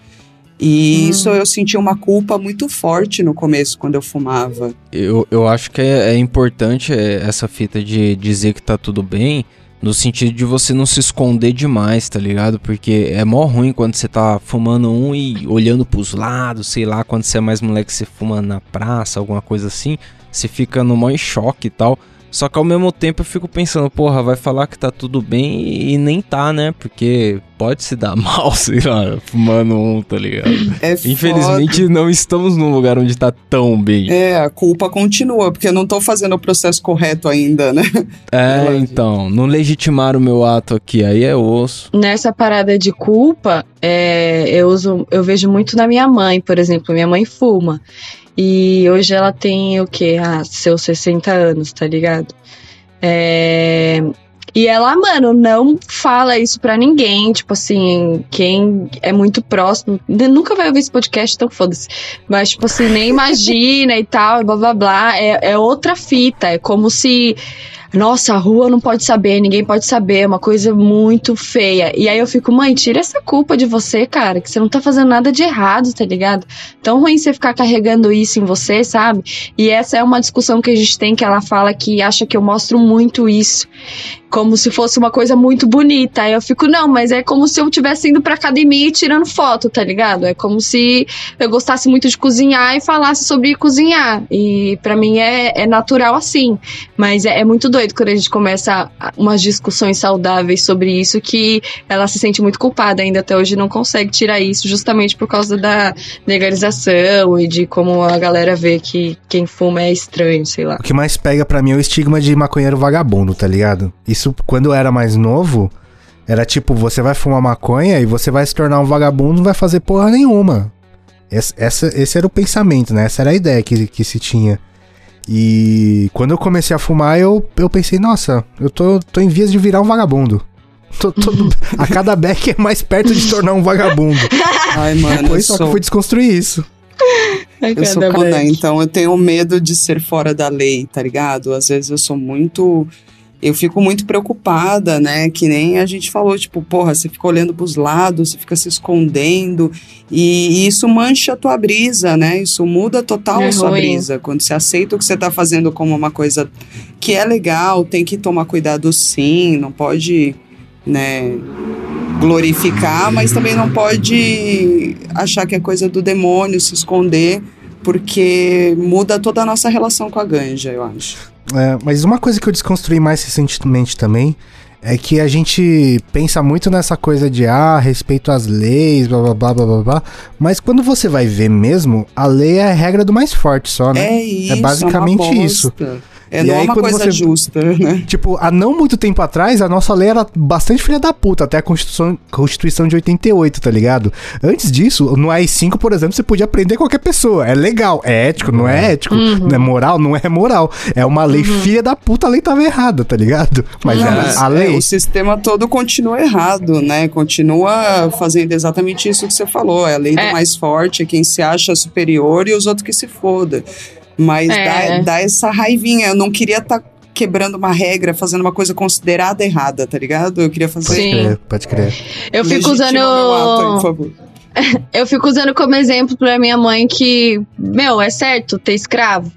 E Hum. isso eu senti uma culpa muito forte no começo, quando eu fumava. Eu, eu acho que é, é importante é, essa fita de dizer que tá tudo bem, no sentido de você não se esconder demais, tá ligado? Porque é mó ruim quando você tá fumando um e olhando pros lados, sei lá, quando você é mais moleque, você fuma na praça, alguma coisa assim, você fica no maior choque e tal. Só que ao mesmo tempo eu fico pensando, porra, vai falar que tá tudo bem e nem tá, né? Porque pode se dar mal, sei lá, fumando um, tá ligado? É Infelizmente não estamos num lugar onde tá tão bem. foda. É, a culpa continua, porque eu não tô fazendo o processo correto ainda, né? É, então, não legitimaram o meu ato aqui, aí é osso. Nessa parada de culpa, é, eu uso, eu vejo muito na minha mãe, por exemplo. Minha mãe fuma. E hoje ela tem o quê? Ah, seus 60 anos, tá ligado? É, E ela, mano, não fala isso pra ninguém. Tipo assim, quem é muito próximo nunca vai ouvir esse podcast, então foda-se. Mas, tipo assim, nem imagina e tal, blá blá blá. É, é outra fita. É como se. Nossa, a rua não pode saber, ninguém pode saber, é uma coisa muito feia. E aí eu fico, mãe, tira essa culpa de você, cara, que você não tá fazendo nada de errado, tá ligado? Tão ruim você ficar carregando isso em você, sabe? E essa é uma discussão que a gente tem que ela fala que acha que eu mostro muito isso como se fosse uma coisa muito bonita. Aí eu fico, não, mas é como se eu estivesse indo pra academia e tirando foto, tá ligado? É como se eu gostasse muito de cozinhar e falasse sobre cozinhar. E pra mim é, é natural assim. Mas é, é muito doido quando a gente começa umas discussões saudáveis sobre isso que ela se sente muito culpada ainda até hoje não consegue tirar isso justamente por causa da legalização e de como a galera vê que quem fuma é estranho, sei lá. O que mais pega pra mim é o estigma de maconheiro vagabundo, tá ligado? Isso, quando eu era mais novo, era tipo, você vai fumar maconha e você vai se tornar um vagabundo, não vai fazer porra nenhuma. Esse, essa, esse era o pensamento, né? Essa era a ideia que, que se tinha. E quando eu comecei a fumar, eu, eu pensei, nossa, eu tô, tô em vias de virar um vagabundo. Tô, tô- a cada beck é mais perto de tornar um vagabundo. Ai, mano, eu Depois só que eu sou, fui desconstruir isso. eu sou canã, então eu tenho medo de ser fora da lei, tá ligado? Às vezes eu sou muito. Eu fico muito preocupada, né? Que nem a gente falou, tipo, porra, você fica olhando pros lados, você fica se escondendo, e, e isso mancha a tua brisa, né? Isso muda total É a sua ruim. brisa. Quando você aceita o que você tá fazendo como uma coisa que é legal, tem que tomar cuidado sim, não pode, né? glorificar, mas também não pode achar que é coisa do demônio, se esconder, porque muda toda a nossa relação com a ganja, eu acho. É, mas uma coisa que eu desconstruí mais recentemente também é que a gente pensa muito nessa coisa de ah, respeito às leis, blá blá blá blá blá, blá mas quando você vai ver mesmo, a lei é a regra do mais forte só, né? É isso. É basicamente é isso. É, E não é aí, uma quando coisa você- justa, né? Tipo, há não muito tempo atrás, a nossa lei era bastante filha da puta, até a Constituição, Constituição de 88, tá ligado? Antes disso, no AI-5, por exemplo, você podia prender qualquer pessoa. É legal, é ético, não é ético, não é moral, não é moral. É uma lei filha da puta, a lei tava errada, tá ligado? Mas Não, a- a é, lei... o sistema todo continua errado, né? Continua fazendo exatamente isso que você falou. É a lei É. do mais forte, é quem se acha superior e os outros que se foda. Mas É. dá, dá essa raivinha. Eu não queria estar quebrando uma regra, fazendo uma coisa considerada errada, tá ligado? Eu queria fazer. Pode Sim. crer, pode crer. Eu fico Legitima usando. ato aí, por favor. Eu fico usando como exemplo pra minha mãe que, meu, é certo ter escravo.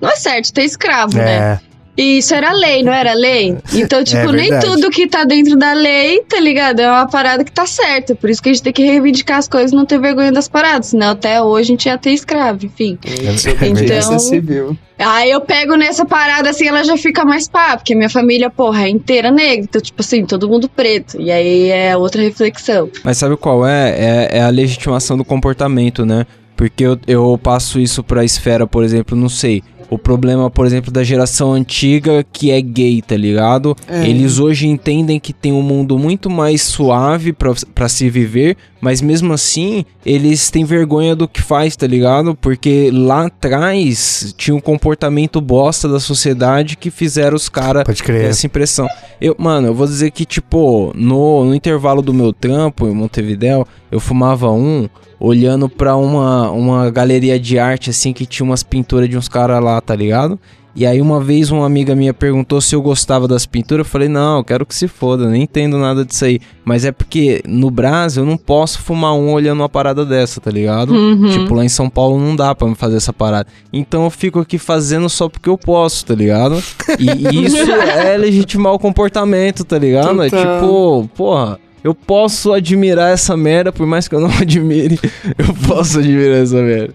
Não é certo ter escravo, né? É, E isso era lei, não era lei? Então, tipo, nem verdade. tudo que tá dentro da lei, tá ligado? É uma parada que tá certa. Por isso que a gente tem que reivindicar as coisas e não ter vergonha das paradas. Senão até hoje a gente ia ter escravo, enfim. Desobediência Então- civil. Aí eu pego nessa parada assim, ela já fica mais pá, porque minha família, porra, é inteira negra. Então, tipo assim, todo mundo preto. E aí é outra reflexão. Mas sabe qual é? É, é a legitimação do comportamento, né? Porque eu, eu passo isso pra esfera, por exemplo, não sei. O problema, por exemplo, da geração antiga que é gay, tá ligado? É. Eles hoje entendem que tem um mundo muito mais suave pra, pra se viver, mas mesmo assim, eles têm vergonha do que faz, tá ligado? Porque lá atrás tinha um comportamento bosta da sociedade que fizeram os caras ter essa impressão. Eu, mano, eu vou dizer que, tipo, no, no intervalo do meu trampo em Montevidéu, eu fumava um olhando pra uma, uma galeria de arte, assim, que tinha umas pinturas de uns caras lá, tá ligado? E aí uma vez uma amiga minha perguntou se eu gostava das pinturas, eu falei, não, eu quero que se foda, nem entendo nada disso aí. Mas é porque no Brasil eu não posso fumar um olhando uma parada dessa, tá ligado? Uhum. Tipo, lá em São Paulo não dá pra me fazer essa parada. Então eu fico aqui fazendo só porque eu posso, tá ligado? E, isso é legitimar o comportamento, tá ligado? É Total. tipo, porra, eu posso admirar essa merda, por mais que eu não admire, eu posso admirar essa merda.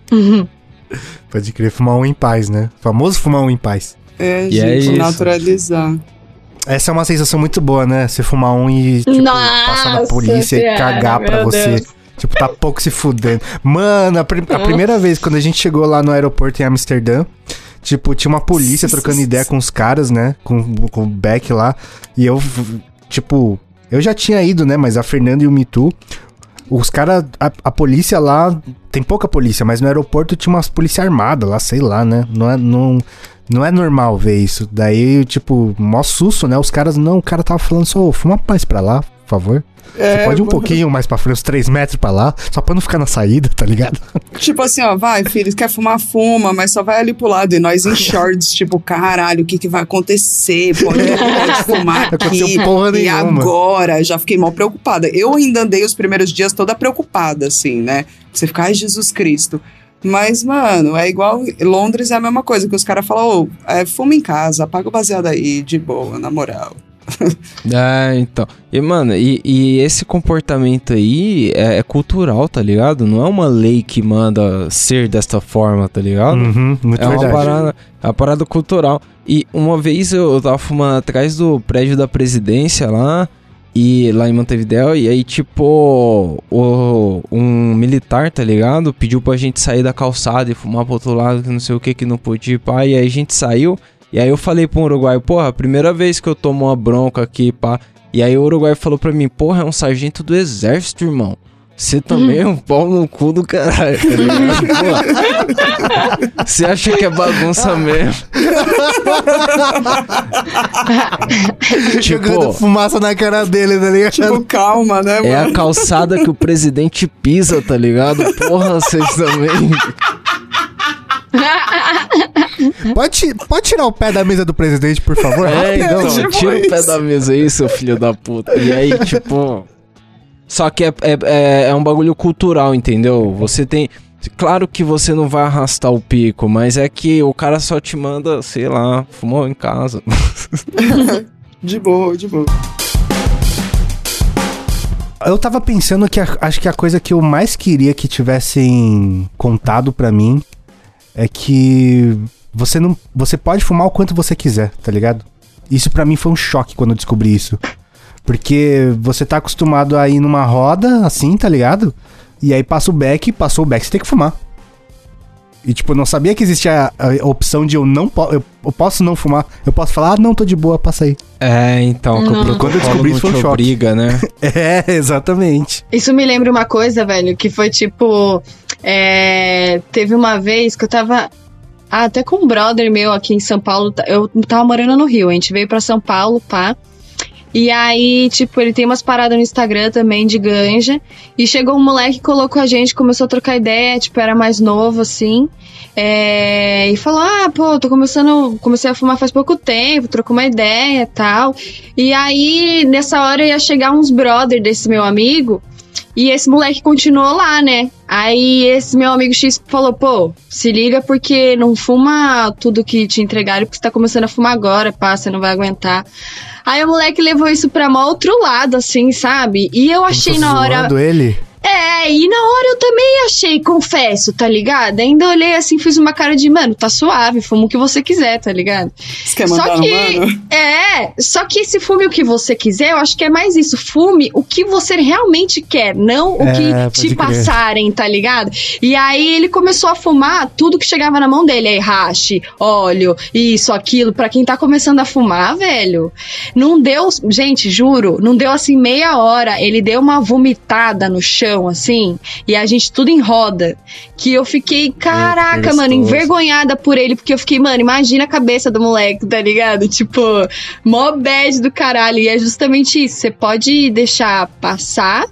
Pode crer, fumar um em paz, né? Famoso fumar um em paz. É, E é gente, isso. naturalizar. Essa é uma sensação muito boa, né? Você fumar um e, tipo, passar na Nossa polícia e cagar pra você. Deus. Tipo, tá pouco se fudendo. Mano, a, prim- a primeira vez quando a gente chegou lá no aeroporto em Amsterdã, tipo, tinha uma polícia trocando ideia com os caras, né? Com, com o Beck lá. E eu, tipo, eu já tinha ido, né? Mas a Fernanda e o Mitu. Os caras, a, a polícia lá, tem pouca polícia, mas no aeroporto tinha umas polícia armada lá, sei lá, né? Não é, não, não é normal ver isso. Daí, tipo, mó susto, né? Os caras, não, o cara tava falando só, ô, fuma mais pra lá, por favor. Você É, pode ir um pouquinho mais pra frente, uns 3 metros pra lá, só pra não ficar na saída, tá ligado? Tipo assim, ó, vai, filho, quer fumar, fuma, mas só vai ali pro lado. E nós em shorts, tipo, caralho, o que que vai acontecer? Pode, pode fumar aqui. porra e nenhuma. agora? Já fiquei mal preocupada. Eu ainda andei os primeiros dias toda preocupada, assim, né? Você fica, ai, Jesus Cristo. Mas, mano, é igual. Londres é a mesma coisa, que os caras falam, ô, é, fuma em casa, apaga o baseado aí, de boa, na moral. É, então. E, mano, e, e esse comportamento aí é, é cultural, tá ligado? Não é uma lei que manda ser desta forma, tá ligado? Uhum, muito é uma verdade. parada, é uma parada cultural. E uma vez eu, eu tava fumando atrás do prédio da presidência lá, e lá em Montevidéu, e aí, tipo, o, um militar, tá ligado? Pediu pra gente sair da calçada e fumar pro outro lado, que não sei o que, que não podia, pá. E aí a gente saiu, e aí eu falei pro uruguaio, porra, primeira vez que eu tomo uma bronca aqui, pá. E aí o uruguaio falou pra mim, porra, é um sargento do exército, irmão. Você também é um pau no cu do caralho, tá ligado? Você acha que é bagunça mesmo? Jogando tipo, fumaça na cara dele, tá ligado? Tipo, calma, né, é mano? a calçada que o presidente pisa, tá ligado? Porra, vocês também. Pode, pode tirar o pé da mesa do presidente, por favor? É, então, tipo tira o pé da mesa aí, seu filho da puta. E aí, tipo. Só que é, é, é, é um bagulho cultural, entendeu? Você tem. Claro que você não vai arrastar o pico, mas é que o cara só te manda, sei lá, fumou em casa. De boa, de boa. Eu tava pensando que a- acho que a coisa que eu mais queria que tivessem contado pra mim é que você não, você pode fumar o quanto você quiser, tá ligado? Isso pra mim foi um choque quando eu descobri isso. Porque você tá acostumado a ir numa roda, assim, tá ligado? E aí passa o back, passou o back, você tem que fumar. E, tipo, eu não sabia que existia a, a opção de eu não po eu, eu posso não fumar. Eu posso falar, ah, não, tô de boa, passa aí. É, então, Não. Quando eu descobri isso foi um choque. obriga, né? É, exatamente. Isso me lembra uma coisa, velho, que foi tipo. é, teve uma vez que eu tava. Ah, até com um brother meu aqui em São Paulo. Eu tava morando no Rio, a gente veio pra São Paulo, pá. E aí, tipo, ele tem umas paradas no Instagram também de ganja. E chegou um moleque, colocou a gente, começou a trocar ideia, tipo, era mais novo, assim. É, e falou: Ah, pô, tô começando. Comecei a fumar faz pouco tempo, trocou uma ideia e tal. E aí, nessa hora ia chegar uns brother desse meu amigo. E esse moleque continuou lá, né? Aí esse meu amigo X falou, pô, se liga porque não fuma tudo que te entregaram, porque você tá começando a fumar agora, pá, você não vai aguentar. Aí o moleque levou isso pra mó outro lado, assim, sabe? E eu achei na hora. ele. É, e na hora eu também achei, confesso, tá ligado? Ainda olhei assim, fiz uma cara de, mano, tá suave, fuma o que você quiser, tá ligado? Você quer Só mandar no que, mano? é, só que esse fume o que você quiser, eu acho que é mais isso. Fume o que você realmente quer, não o É, que te crer. passarem, tá ligado? E aí ele começou a fumar tudo que chegava na mão dele. Aí, hash, óleo, isso, aquilo. Pra quem tá começando a fumar, velho, não deu, gente, juro, não deu assim meia hora. Ele deu uma vomitada no chão, assim, e a gente tudo em roda. Que eu fiquei, caraca, mano, envergonhada por ele, porque eu fiquei, mano, imagina a cabeça do moleque, tá ligado? Tipo, mó bad do caralho. E é justamente isso. Você pode deixar passar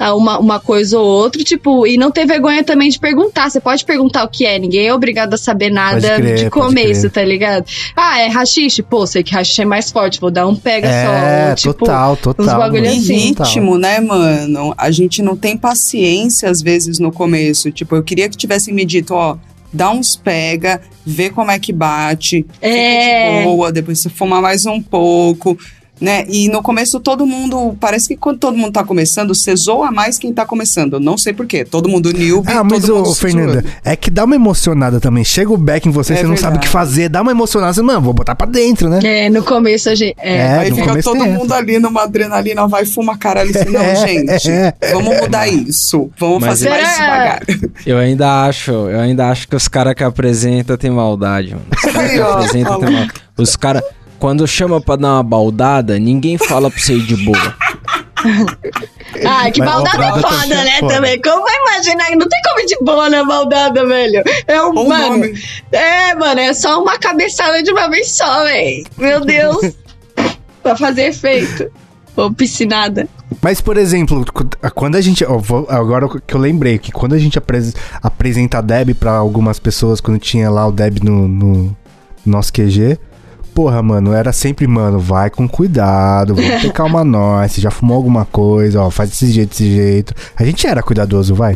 uma, uma coisa ou outra, tipo, e não ter vergonha também de perguntar. Você pode perguntar o que é, ninguém é obrigado a saber nada crer, de começo, tá ligado? Ah, é rachixe? Pô, sei que rachixe é mais forte, vou dar um pega É, só. Tipo, total, total. uns bagulho assim. ritmo, né, mano? A gente não tem paciência às vezes no começo. Tipo, eu queria que tivessem me dito, ó, dá uns pega, vê como é que bate, É. fica de boa, depois você fuma mais um pouco. Né? E no começo todo mundo. Parece que quando todo mundo tá começando, você zoa mais quem tá começando. Não sei porquê. Todo mundo newbie, Ah, mas todo mundo ô, Fernanda, zoando. é que dá uma emocionada também. Chega o back em você, É você não sabe o que verdade. fazer, dá uma emocionada, você, mano, vou botar pra dentro, né? É, no começo a gente. É. É, Aí no fica começo todo mundo ali numa adrenalina, vai fuma caralho assim, não, É, gente. é. Vamos mudar isso. Vamos Mas fazer mais será- devagar. Eu ainda acho, eu ainda acho que os caras que apresentam tem maldade, mano. Os caras que apresentam tem maldade. Os caras, quando chama pra dar uma baldada, ninguém fala pra você ir de boa. Ah, que Mas baldada baldada é foda, é né? foda. Também. Como vai imaginar? Não tem como ir de boa na baldada, velho. É um. O mano. nome. É, mano, é só uma cabeçada de uma vez só, velho. Meu Deus. pra fazer efeito. Ou piscinada. Mas, por exemplo, quando a gente. ó, vou- agora que eu lembrei que quando a gente apres- apresenta a Deb pra algumas pessoas, quando tinha lá o Deb no, no nosso QG. Porra, mano, era sempre, mano, vai com cuidado, vamos ter calma nós. Você já fumou alguma coisa, ó, faz desse jeito, desse jeito. A gente era cuidadoso, vai.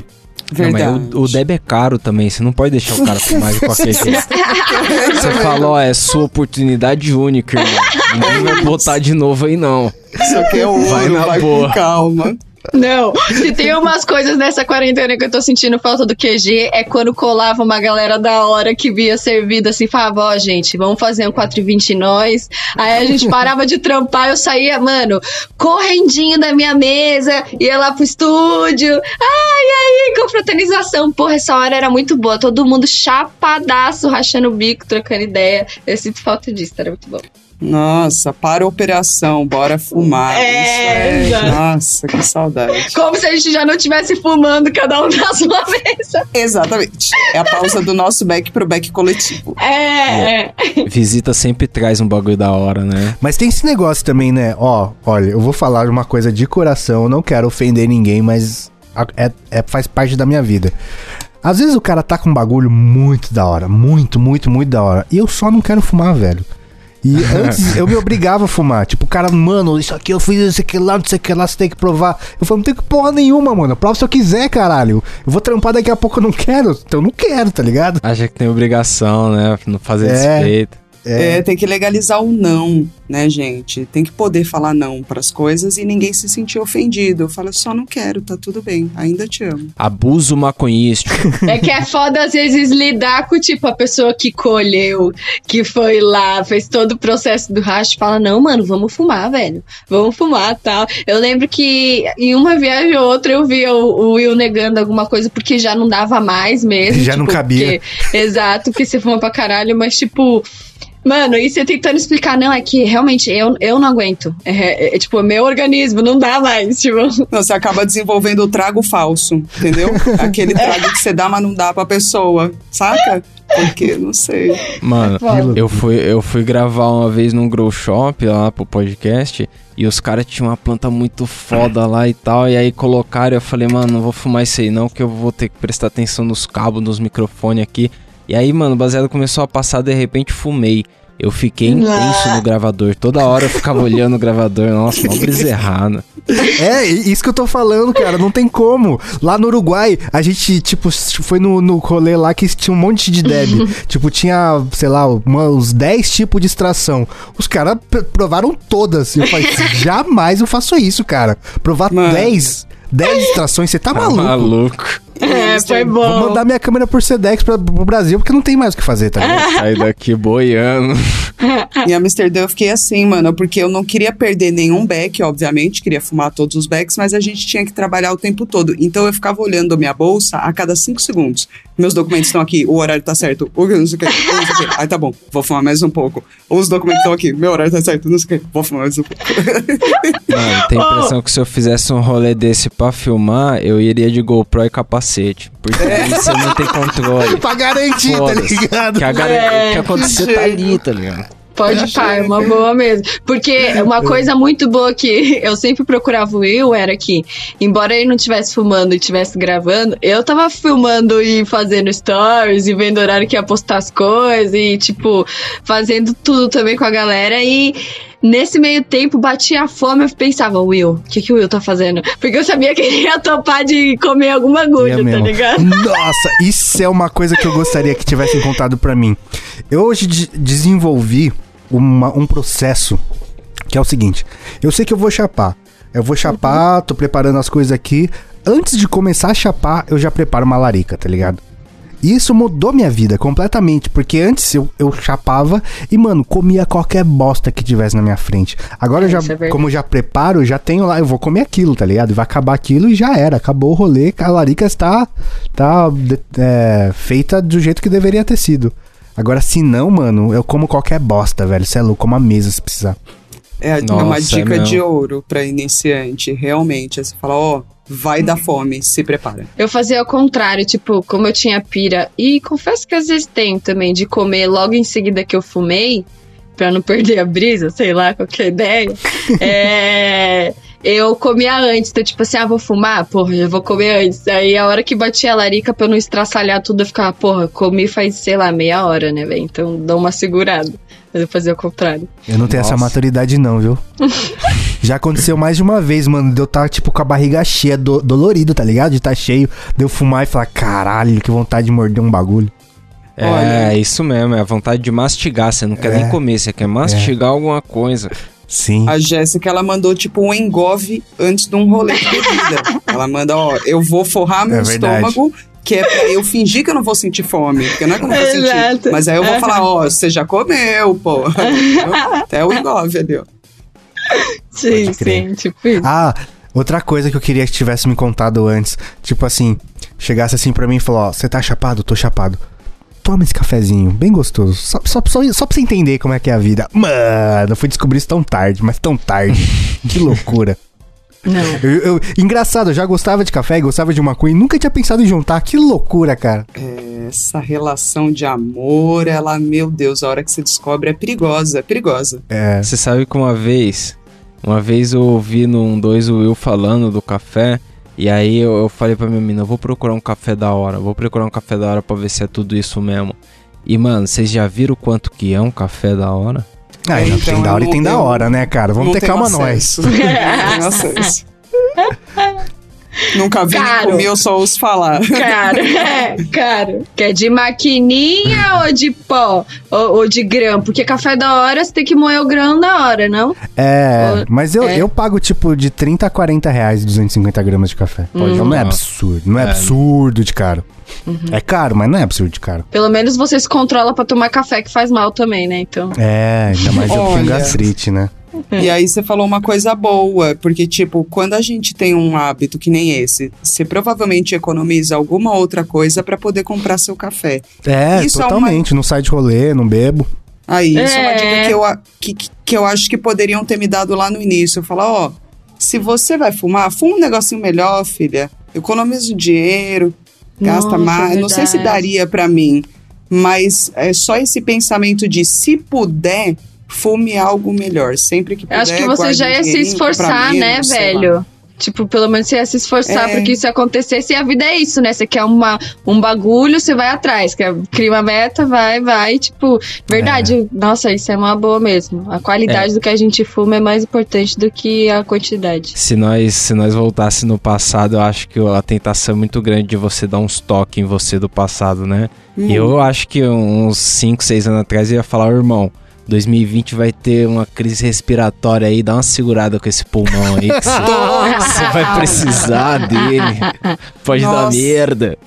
Não, mas Verdade. o, o Deb é caro também, você não pode deixar o cara fumar de qualquer jeito. Você falou, ó, é sua oportunidade única, irmão. Ninguém vai botar de novo aí, não. Isso aqui é ouro, Vai vai, na boa. com calma. Não, se tem umas coisas nessa quarentena que eu tô sentindo falta do QG, é quando colava uma galera da hora que via servido assim, falava, ó, gente, vamos fazer um 420 nós. Aí a gente parava de trampar, eu saía, mano, correndinho da minha mesa, ia lá pro estúdio. Ai, aí, confraternização. Porra, essa hora era muito boa. Todo mundo chapadaço, rachando o bico, trocando ideia. Eu sinto falta disso, era muito bom. Nossa, para a operação, bora fumar. É, Isso exato. Nossa, que saudade. Como se a gente já não estivesse fumando cada um na sua mesa. Exatamente. É a pausa do nosso back pro back coletivo. É, é. Visita sempre traz um bagulho da hora, né? Mas tem esse negócio também, né? Ó, olha, eu vou falar uma coisa de coração, eu não quero ofender ninguém, mas é, é- faz parte da minha vida. Às vezes o cara tá com um bagulho muito da hora, muito, muito, muito da hora. E eu só não quero fumar, velho. E antes eu me obrigava a fumar. Tipo, o cara, mano, isso aqui eu fiz, isso aqui lá, não sei o que lá, você tem que provar. Eu falei, não tem que porra nenhuma, mano. Prova se eu quiser, caralho. Eu vou trampar daqui a pouco, eu não quero. Então eu não quero, tá ligado? Acha que tem obrigação, né? Não fazer É. desfeito. É. é. tem que legalizar o não, né, gente? Tem que poder falar não para as coisas e ninguém se sentir ofendido. Eu falo, só não quero, tá tudo bem, ainda te amo. Abuso maconhístico. É que é foda às vezes lidar com, tipo, a pessoa que colheu, que foi lá, fez todo o processo do racho, fala, não, mano, vamos fumar, velho. Vamos fumar, tal. Eu lembro que em uma viagem ou outra eu vi o, o Will negando alguma coisa porque já não dava mais mesmo. Já tipo, não cabia. Porque, exato, porque você fuma pra caralho, mas, tipo Mano, e você tentando explicar, não, é que realmente eu, eu não aguento. É, é, é tipo, meu organismo não dá mais, tipo. Não, você acaba desenvolvendo o trago falso, entendeu? Aquele trago que você dá, mas não dá pra pessoa, saca? Porque, não sei. Mano, é eu fui, eu fui gravar uma vez num grow shop lá pro podcast e os caras tinham uma planta muito foda lá e tal. E aí colocaram, eu falei, mano, não vou fumar isso aí não, que eu vou ter que prestar atenção nos cabos, nos microfones aqui. E aí, mano, o baseado começou a passar, de repente fumei. Eu fiquei intenso no gravador. Toda hora eu ficava olhando o gravador. Nossa, uma brisa errada. É, isso que eu tô falando, cara. Não tem como. Lá no Uruguai, a gente, tipo, foi no, no rolê lá que tinha um monte de deb. tipo, tinha, sei lá, uma, uns 10 tipos de extração. Os caras provaram todas. Eu falei, jamais eu faço isso, cara. Provar Mano. 10 10 extrações, você tá, tá maluco. maluco. É, foi bom. Vou mandar minha câmera por Sedex pra, pro Brasil, porque não tem mais o que fazer, tá ligado? Sair daqui boiando. em Amsterdã eu fiquei assim, mano, porque eu não queria perder nenhum back, obviamente, queria fumar todos os backs, mas a gente tinha que trabalhar o tempo todo. Então eu ficava olhando minha bolsa a cada 5 segundos. Meus documentos estão aqui, o horário tá certo, o não sei o que, não sei o que. Aí tá bom, vou fumar mais um pouco. Os documentos estão aqui, meu horário tá certo, não sei o que, vou fumar mais um pouco. Mano, tem a impressão oh. que se eu fizesse um rolê desse pra filmar, eu iria de GoPro e capacete. Porque é. você não tem controle. pra garantir, tá ligado? Que, a gar... é, que acontecer tá ali, tá ligado? Pode pá, é uma boa mesmo. Porque uma coisa muito boa que eu sempre procurava o Will era que, embora ele não estivesse fumando e estivesse gravando, eu tava filmando e fazendo stories e vendo o horário que ia postar as coisas e, tipo, fazendo tudo também com a galera. E Nesse meio tempo, batia a fome, eu pensava, Will, o que, que o Will tá fazendo? Porque eu sabia que ele ia topar de comer alguma agulha, tá ligado? Nossa, isso é uma coisa que eu gostaria que tivessem contado para mim. Eu hoje desenvolvi uma, um processo que é o seguinte: eu sei que eu vou chapar. Eu vou chapar, uhum. tô preparando as coisas aqui. Antes de começar a chapar, eu já preparo uma larica, tá ligado? E isso mudou minha vida completamente, porque antes eu, eu chapava e, mano, comia qualquer bosta que tivesse na minha frente. Agora é, eu já, é como eu já preparo, já tenho lá, eu vou comer aquilo, tá ligado? Vai acabar aquilo e já era. Acabou o rolê, a larica está tá, é, feita do jeito que deveria ter sido. Agora, se não, mano, eu como qualquer bosta, velho. Você é louco, como a mesa se precisar. É, Nossa, é uma dica é de ouro para iniciante, realmente. É você fala, ó, oh, vai dar fome, se prepara. Eu fazia ao contrário, tipo, como eu tinha pira, e confesso que às vezes tem também, de comer logo em seguida que eu fumei, pra não perder a brisa, sei lá, qualquer ideia. é eu comia antes. Então, tipo assim, ah, vou fumar? Porra, já vou comer antes. Aí a hora que batia a larica pra eu não estraçalhar tudo, eu ficava, porra, comi faz, sei lá, meia hora, né, velho? Então dá uma segurada. Mas eu fazia o contrário. Eu não tenho Nossa. essa maturidade, não, viu? Já aconteceu mais de uma vez, mano. De eu estar, tá, tipo, com a barriga cheia, do, dolorido, tá ligado? De estar tá cheio, de eu fumar e falar, caralho, que vontade de morder um bagulho. É, Olha. isso mesmo, é a vontade de mastigar. Você não quer é. nem comer, você quer mastigar é. alguma coisa. Sim. A Jéssica, ela mandou tipo um engove antes de um rolê de bebida. ela manda, ó, eu vou forrar meu é estômago que é pra eu fingir que eu não vou sentir fome, porque não é que eu não vou Exato. sentir. Mas aí eu vou uhum. falar, ó, você já comeu, pô. Até o engove ali, ó. Sim, sim, tipo isso. Ah, outra coisa que eu queria que tivesse me contado antes, tipo assim, chegasse assim pra mim e falou, ó, você tá chapado? Tô chapado toma esse cafezinho, bem gostoso. Só, só, só, só pra você entender como é que é a vida. Mano, eu fui descobrir isso tão tarde, mas tão tarde. que loucura. Não. Eu, eu, engraçado, eu já gostava de café, gostava de maconha, nunca tinha pensado em juntar. Que loucura, cara. Essa relação de amor, ela, meu Deus, a hora que você descobre é perigosa, é perigosa. É. Você sabe que uma vez, uma vez eu ouvi num dois o Will falando do café e aí eu, eu falei pra minha menina, eu vou procurar um café da hora, vou procurar um café da hora pra ver se é tudo isso mesmo. E, mano, vocês já viram quanto que é um café da hora? Ah, então, tem da hora e tem da hora, né, cara? Vamos ter calma nós. Nunca vi nem comi, eu só ouço falar. Caro, é, caro. Quer de maquininha ou de pó? Ou, ou, de grão? Porque café da hora você tem que moer o grão na hora, não? É, ou, mas eu, é. eu pago tipo de 30 a 40 reais 250 gramas de café. Hum. Então não é absurdo, não é, é. absurdo de caro. Uhum. É caro, mas não é absurdo de caro. Pelo menos você se controla para tomar café que faz mal também, né? Então. É, ainda mais eu tenho gastrite, né? E aí você falou uma coisa boa, porque, tipo, quando a gente tem um hábito que nem esse, você provavelmente economiza alguma outra coisa para poder comprar seu café. É, isso totalmente. É uma... Não sai de rolê, não bebo. Aí, é. isso é uma dica que eu, que, que eu acho que poderiam ter me dado lá no início. Falar, ó, se você vai fumar, fuma um negocinho melhor, filha. Economiza o dinheiro, gasta Nossa, mais. Verdade. Não sei se daria para mim, mas é só esse pensamento de se puder fume algo melhor. Sempre que puder, Acho que você já ia se esforçar, né, velho? Tipo, pelo menos você ia se esforçar é. para que isso acontecesse. E a vida é isso, né? Você quer uma, um bagulho, você vai atrás. Quer, cria uma meta, vai, vai. Tipo, verdade. É. Nossa, isso é uma boa mesmo. A qualidade é. do que a gente fuma é mais importante do que a quantidade. Se nós, se nós voltasse no passado, eu acho que a tentação é muito grande de você dar uns toques em você do passado, né? Hum. E eu acho que uns 5, 6 anos atrás eu ia falar, irmão 2020 vai ter uma crise respiratória aí, dá uma segurada com esse pulmão aí, que você vai precisar dele. Pode Nossa. dar merda.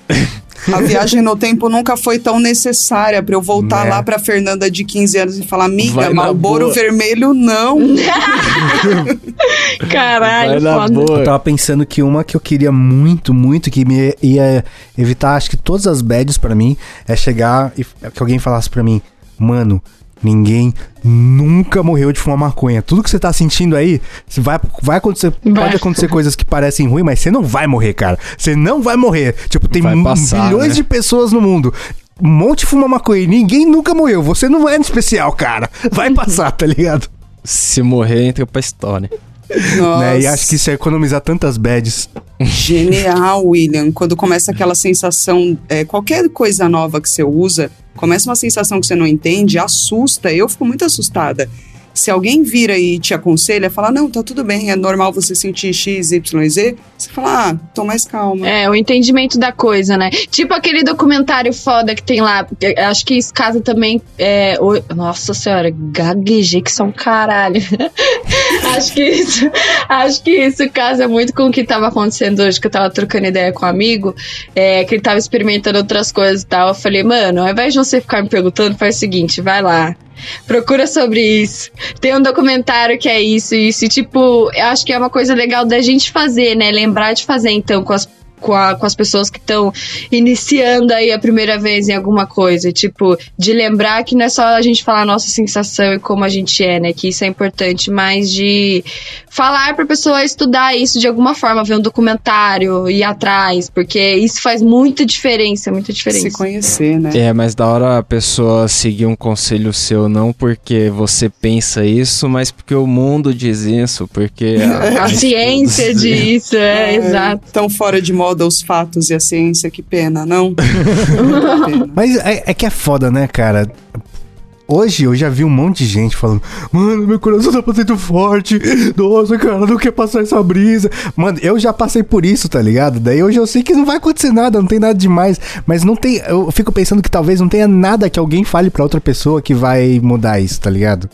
A viagem no tempo nunca foi tão necessária para eu voltar né? lá para Fernanda de 15 anos e falar: "Amiga, Malboro vermelho não". Caralho, foda. Boa. Eu tava pensando que uma que eu queria muito, muito que me ia evitar, acho que todas as bads para mim é chegar e que alguém falasse para mim: "Mano, Ninguém nunca morreu de fumar maconha. Tudo que você tá sentindo aí, vai, vai acontecer. Vai. Pode acontecer coisas que parecem ruins, mas você não vai morrer, cara. Você não vai morrer. Tipo, tem passar, milhões né? de pessoas no mundo. Um monte fuma maconha e ninguém nunca morreu. Você não é especial, cara. Vai passar, tá ligado? Se morrer, entra pra história. Né? E acho que isso é economizar tantas bads. Genial, William. Quando começa aquela sensação, é, qualquer coisa nova que você usa, começa uma sensação que você não entende, assusta. Eu fico muito assustada. Se alguém vira e te aconselha, fala, não, tá tudo bem, é normal você sentir X, Y, Z, você fala, ah, tô mais calma. É, o entendimento da coisa, né? Tipo aquele documentário foda que tem lá, acho que isso casa também, é, nossa senhora, gaguejei que são caralho. acho que isso, acho que isso casa muito com o que tava acontecendo hoje, que eu tava trocando ideia com um amigo, é, que ele tava experimentando outras coisas e tal. Eu falei, mano, ao invés de você ficar me perguntando, faz o seguinte, vai lá, Procura sobre isso. Tem um documentário que é isso, isso. E, tipo, eu acho que é uma coisa legal da gente fazer, né? Lembrar de fazer, então, com as com, a, com as pessoas que estão iniciando aí a primeira vez em alguma coisa. Tipo, de lembrar que não é só a gente falar a nossa sensação e como a gente é, né? Que isso é importante, mas de falar pra pessoa estudar isso de alguma forma, ver um documentário, ir atrás, porque isso faz muita diferença, muita diferença. Se conhecer, né? É, mas da hora a pessoa seguir um conselho seu, não porque você pensa isso, mas porque o mundo diz isso, porque a, a ciência diz isso, é, é, exato. Tão fora de moda moda os fatos e a ciência, que pena, não? Mas é, é que é foda, né, cara? Hoje eu já vi um monte de gente falando, mano, meu coração tá batendo forte. Nossa, cara, não quer passar essa brisa. Mano, eu já passei por isso, tá ligado? Daí hoje eu sei que não vai acontecer nada, não tem nada demais. Mas não tem. Eu fico pensando que talvez não tenha nada que alguém fale pra outra pessoa que vai mudar isso, tá ligado?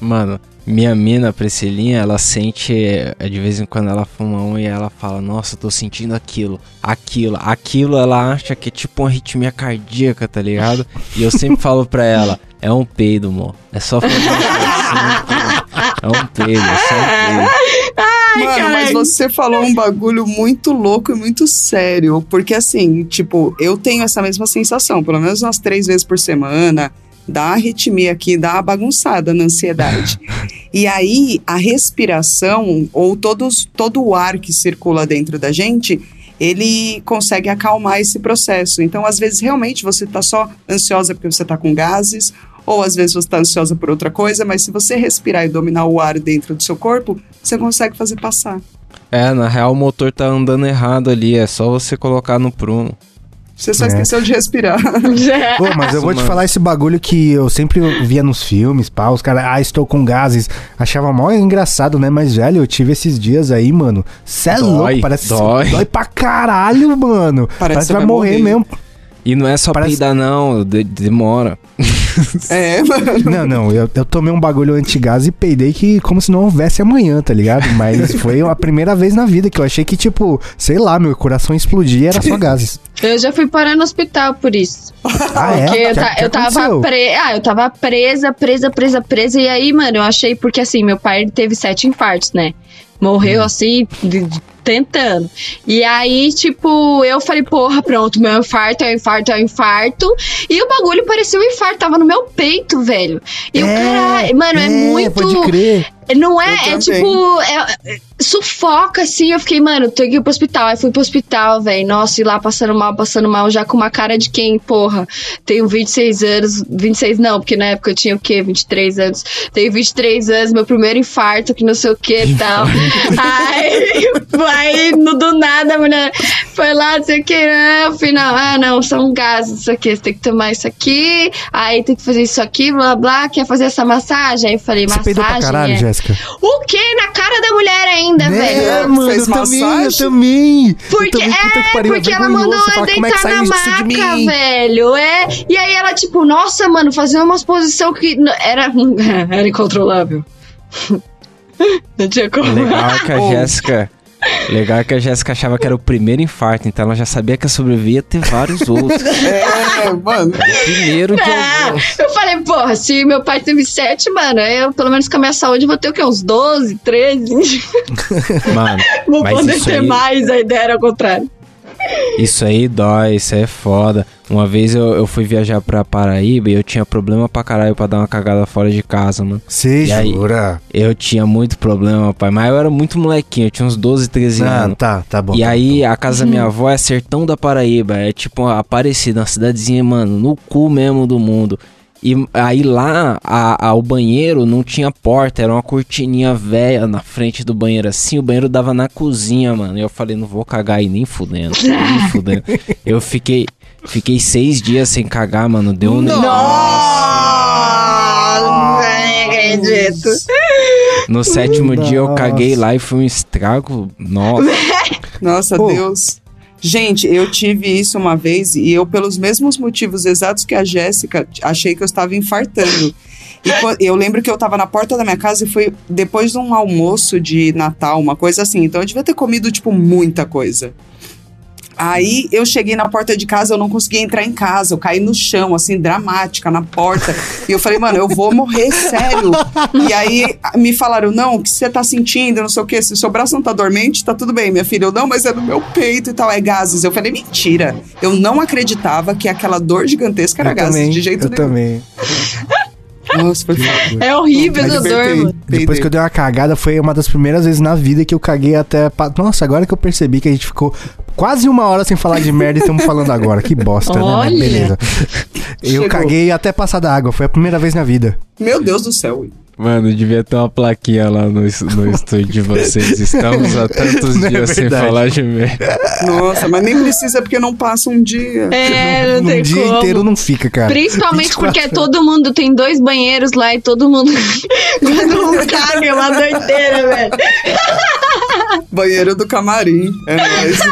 Mano, minha mina, Priscilinha, ela sente, eh, de vez em quando ela fuma um e ela fala, nossa, tô sentindo aquilo, aquilo, aquilo ela acha que é tipo uma arritmia cardíaca, tá ligado? E eu sempre falo pra ela, é um peido, amor. É só fazer É um peido, é só um peido. Ai, Mano, mas você falou um bagulho muito louco e muito sério. Porque assim, tipo, eu tenho essa mesma sensação, pelo menos umas três vezes por semana dá arritmia aqui, dá uma bagunçada na ansiedade. e aí, a respiração, ou todos, todo o ar que circula dentro da gente, ele consegue acalmar esse processo. Então, às vezes, realmente, você está só ansiosa porque você está com gases, ou às vezes você está ansiosa por outra coisa, mas se você respirar e dominar o ar dentro do seu corpo, você consegue fazer passar. É, na real o motor tá andando errado ali, é só você colocar no prumo. Você só é. esqueceu de respirar. Pô, mas eu vou te falar esse bagulho que eu sempre via nos filmes, pá, os caras, ah, estou com gases. Achava mó engraçado, né? Mas, velho, eu tive esses dias aí, mano. Cê é louco, parece dói. dói pra caralho, mano. Parece, parece que vai morrer, morrer mesmo. E não é só Parece... peidar, não, de demora. É, mano. Não, não, eu, eu tomei um bagulho antigás e peidei que como se não houvesse amanhã, tá ligado? Mas foi a primeira vez na vida que eu achei que, tipo, sei lá, meu coração explodia era só gases. Eu já fui parar no hospital por isso. Ah, é? Porque eu, ta, eu tava pre... ah, eu tava presa, presa, presa, presa. E aí, mano, eu achei, porque assim, meu pai teve sete infartos, né? Morreu hum. assim, de, tentando. E aí, tipo, eu falei, porra, pronto, meu infarto é o infarto, é o infarto. E o bagulho parecia um infarto, tava no meu peito, velho. E é, o cara, mano, é, é muito. Pode crer. Não é, é tipo, é, sufoca assim. Eu fiquei, mano, tenho que ir pro hospital. Aí fui pro hospital, velho. Nossa, e lá passando mal, passando mal, já com uma cara de quem, porra, tenho 26 anos. 26 não, porque na época eu tinha o quê? 23 anos. Tenho 23 anos, meu primeiro infarto, que não sei o que e tal. aí, aí, no, do nada, a mulher foi lá, não sei o que, no final, ah, não, são gases, isso aqui, você tem que tomar isso aqui, aí tem que fazer isso aqui, blá blá, quer fazer essa massagem? Aí eu falei, você massagem. Pra caralho, é... Jéssica. O quê? Na cara da mulher ainda, né, velho? É, mano, Fez eu massagem? também, eu também. Porque, eu também, é, porque ela mandou eu é deitar é na maca, velho. É. E aí ela, tipo, nossa, mano, fazer uma posição que era, era incontrolável. Não tinha como. Legal que a Jéssica Legal é que a Jéssica achava que era o primeiro infarto, então ela já sabia que a sobrevivia ter vários outros. É, mano. Primeiro de é, Eu falei, porra, se meu pai teve sete, mano, eu pelo menos com a minha saúde vou ter o quê? Uns 12, 13? Mano. vou poder ter aí... mais, a ideia era o contrário. Isso aí dói, isso aí é foda. Uma vez eu, eu fui viajar pra Paraíba e eu tinha problema pra caralho pra dar uma cagada fora de casa, mano. Você jura? Eu tinha muito problema, pai. Mas eu era muito molequinho, eu tinha uns 12, 13 ah, anos. Tá, tá bom. E tá aí bom. a casa da minha avó é Sertão da Paraíba. É tipo Aparecida, uma cidadezinha, mano, no cu mesmo do mundo. E aí lá, a, a, o banheiro não tinha porta, era uma cortininha velha na frente do banheiro assim. O banheiro dava na cozinha, mano. E eu falei, não vou cagar aí nem fudendo. Nem fudendo. Eu fiquei, fiquei seis dias sem cagar, mano. Deu um. Nossa! Não acredito. No sétimo Nossa. dia eu caguei lá e foi um estrago. Nossa. Nossa, Pô. Deus. Gente, eu tive isso uma vez e eu, pelos mesmos motivos exatos que a Jéssica, achei que eu estava infartando. E eu lembro que eu estava na porta da minha casa e foi depois de um almoço de Natal, uma coisa assim. Então eu devia ter comido, tipo, muita coisa. Aí eu cheguei na porta de casa, eu não conseguia entrar em casa, eu caí no chão, assim, dramática, na porta. E eu falei, mano, eu vou morrer, sério. E aí me falaram, não, o que você tá sentindo, não sei o quê, se o seu braço não tá dormente, tá tudo bem, minha filha. Eu, não, mas é no meu peito e tal, é gases. Eu falei, mentira. Eu não acreditava que aquela dor gigantesca era eu gases, também, de jeito eu nenhum. Eu também. Nossa, foi É horrível essa dor, mano. Depois que eu dei uma cagada, foi uma das primeiras vezes na vida que eu caguei até. Nossa, agora que eu percebi que a gente ficou quase uma hora sem falar de merda e estamos falando agora. Que bosta, Olha. né? Beleza. Eu Chegou. caguei até passar da água. Foi a primeira vez na vida. Meu Deus do céu. Mano, devia ter uma plaquinha lá no, no estúdio de vocês. Estamos há tantos não é dias é sem falar de merda. Nossa, mas nem precisa porque não passa um dia. É, não tem Um dia como. inteiro não fica, cara. Principalmente porque todo mundo tem dois banheiros lá e todo mundo. todo mundo caga, é uma doideira, velho. Banheiro do camarim. É nóis.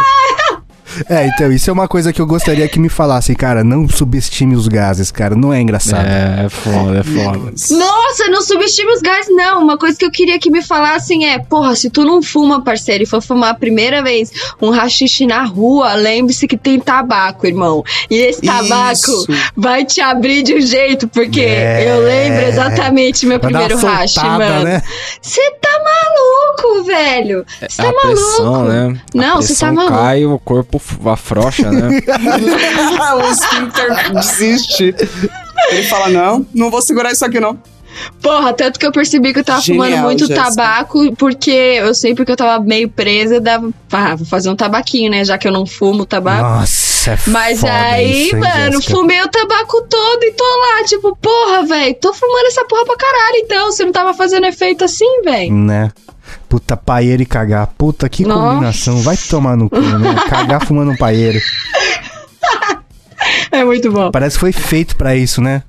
É, então, isso é uma coisa que eu gostaria que me falassem, cara. Não subestime os gases, cara. Não é engraçado. É, é foda, é foda. Nossa, não subestime os gases, não. Uma coisa que eu queria que me falassem é: porra, se tu não fuma, parceiro, e for fumar a primeira vez um rachixe na rua, lembre-se que tem tabaco, irmão. E esse tabaco isso. vai te abrir de um jeito, porque é. eu lembro exatamente meu vai primeiro rache, mano. Você né? tá maluco, velho? Você tá a maluco. Pressão, né? Não, você tá maluco. cai o corpo afrouxa, né? o esfíncter desiste. Ele fala: não, não vou segurar isso aqui, não. Porra, tanto que eu percebi que eu tava Genial, fumando muito Jéssica. tabaco, porque eu sempre que eu tava meio presa, dava. Ah, vou fazer um tabaquinho, né? Já que eu não fumo tabaco. Nossa, é Mas aí, isso, hein, mano, Jéssica? fumei o tabaco todo e tô lá, tipo, porra, velho, tô fumando essa porra pra caralho, então. Você não tava fazendo efeito assim, velho? Né? Puta, paeiro e cagar. Puta, que Nossa. combinação. Vai tomar no cu, né? Cagar fumando um paeiro. É muito bom. Parece que foi feito pra isso, né?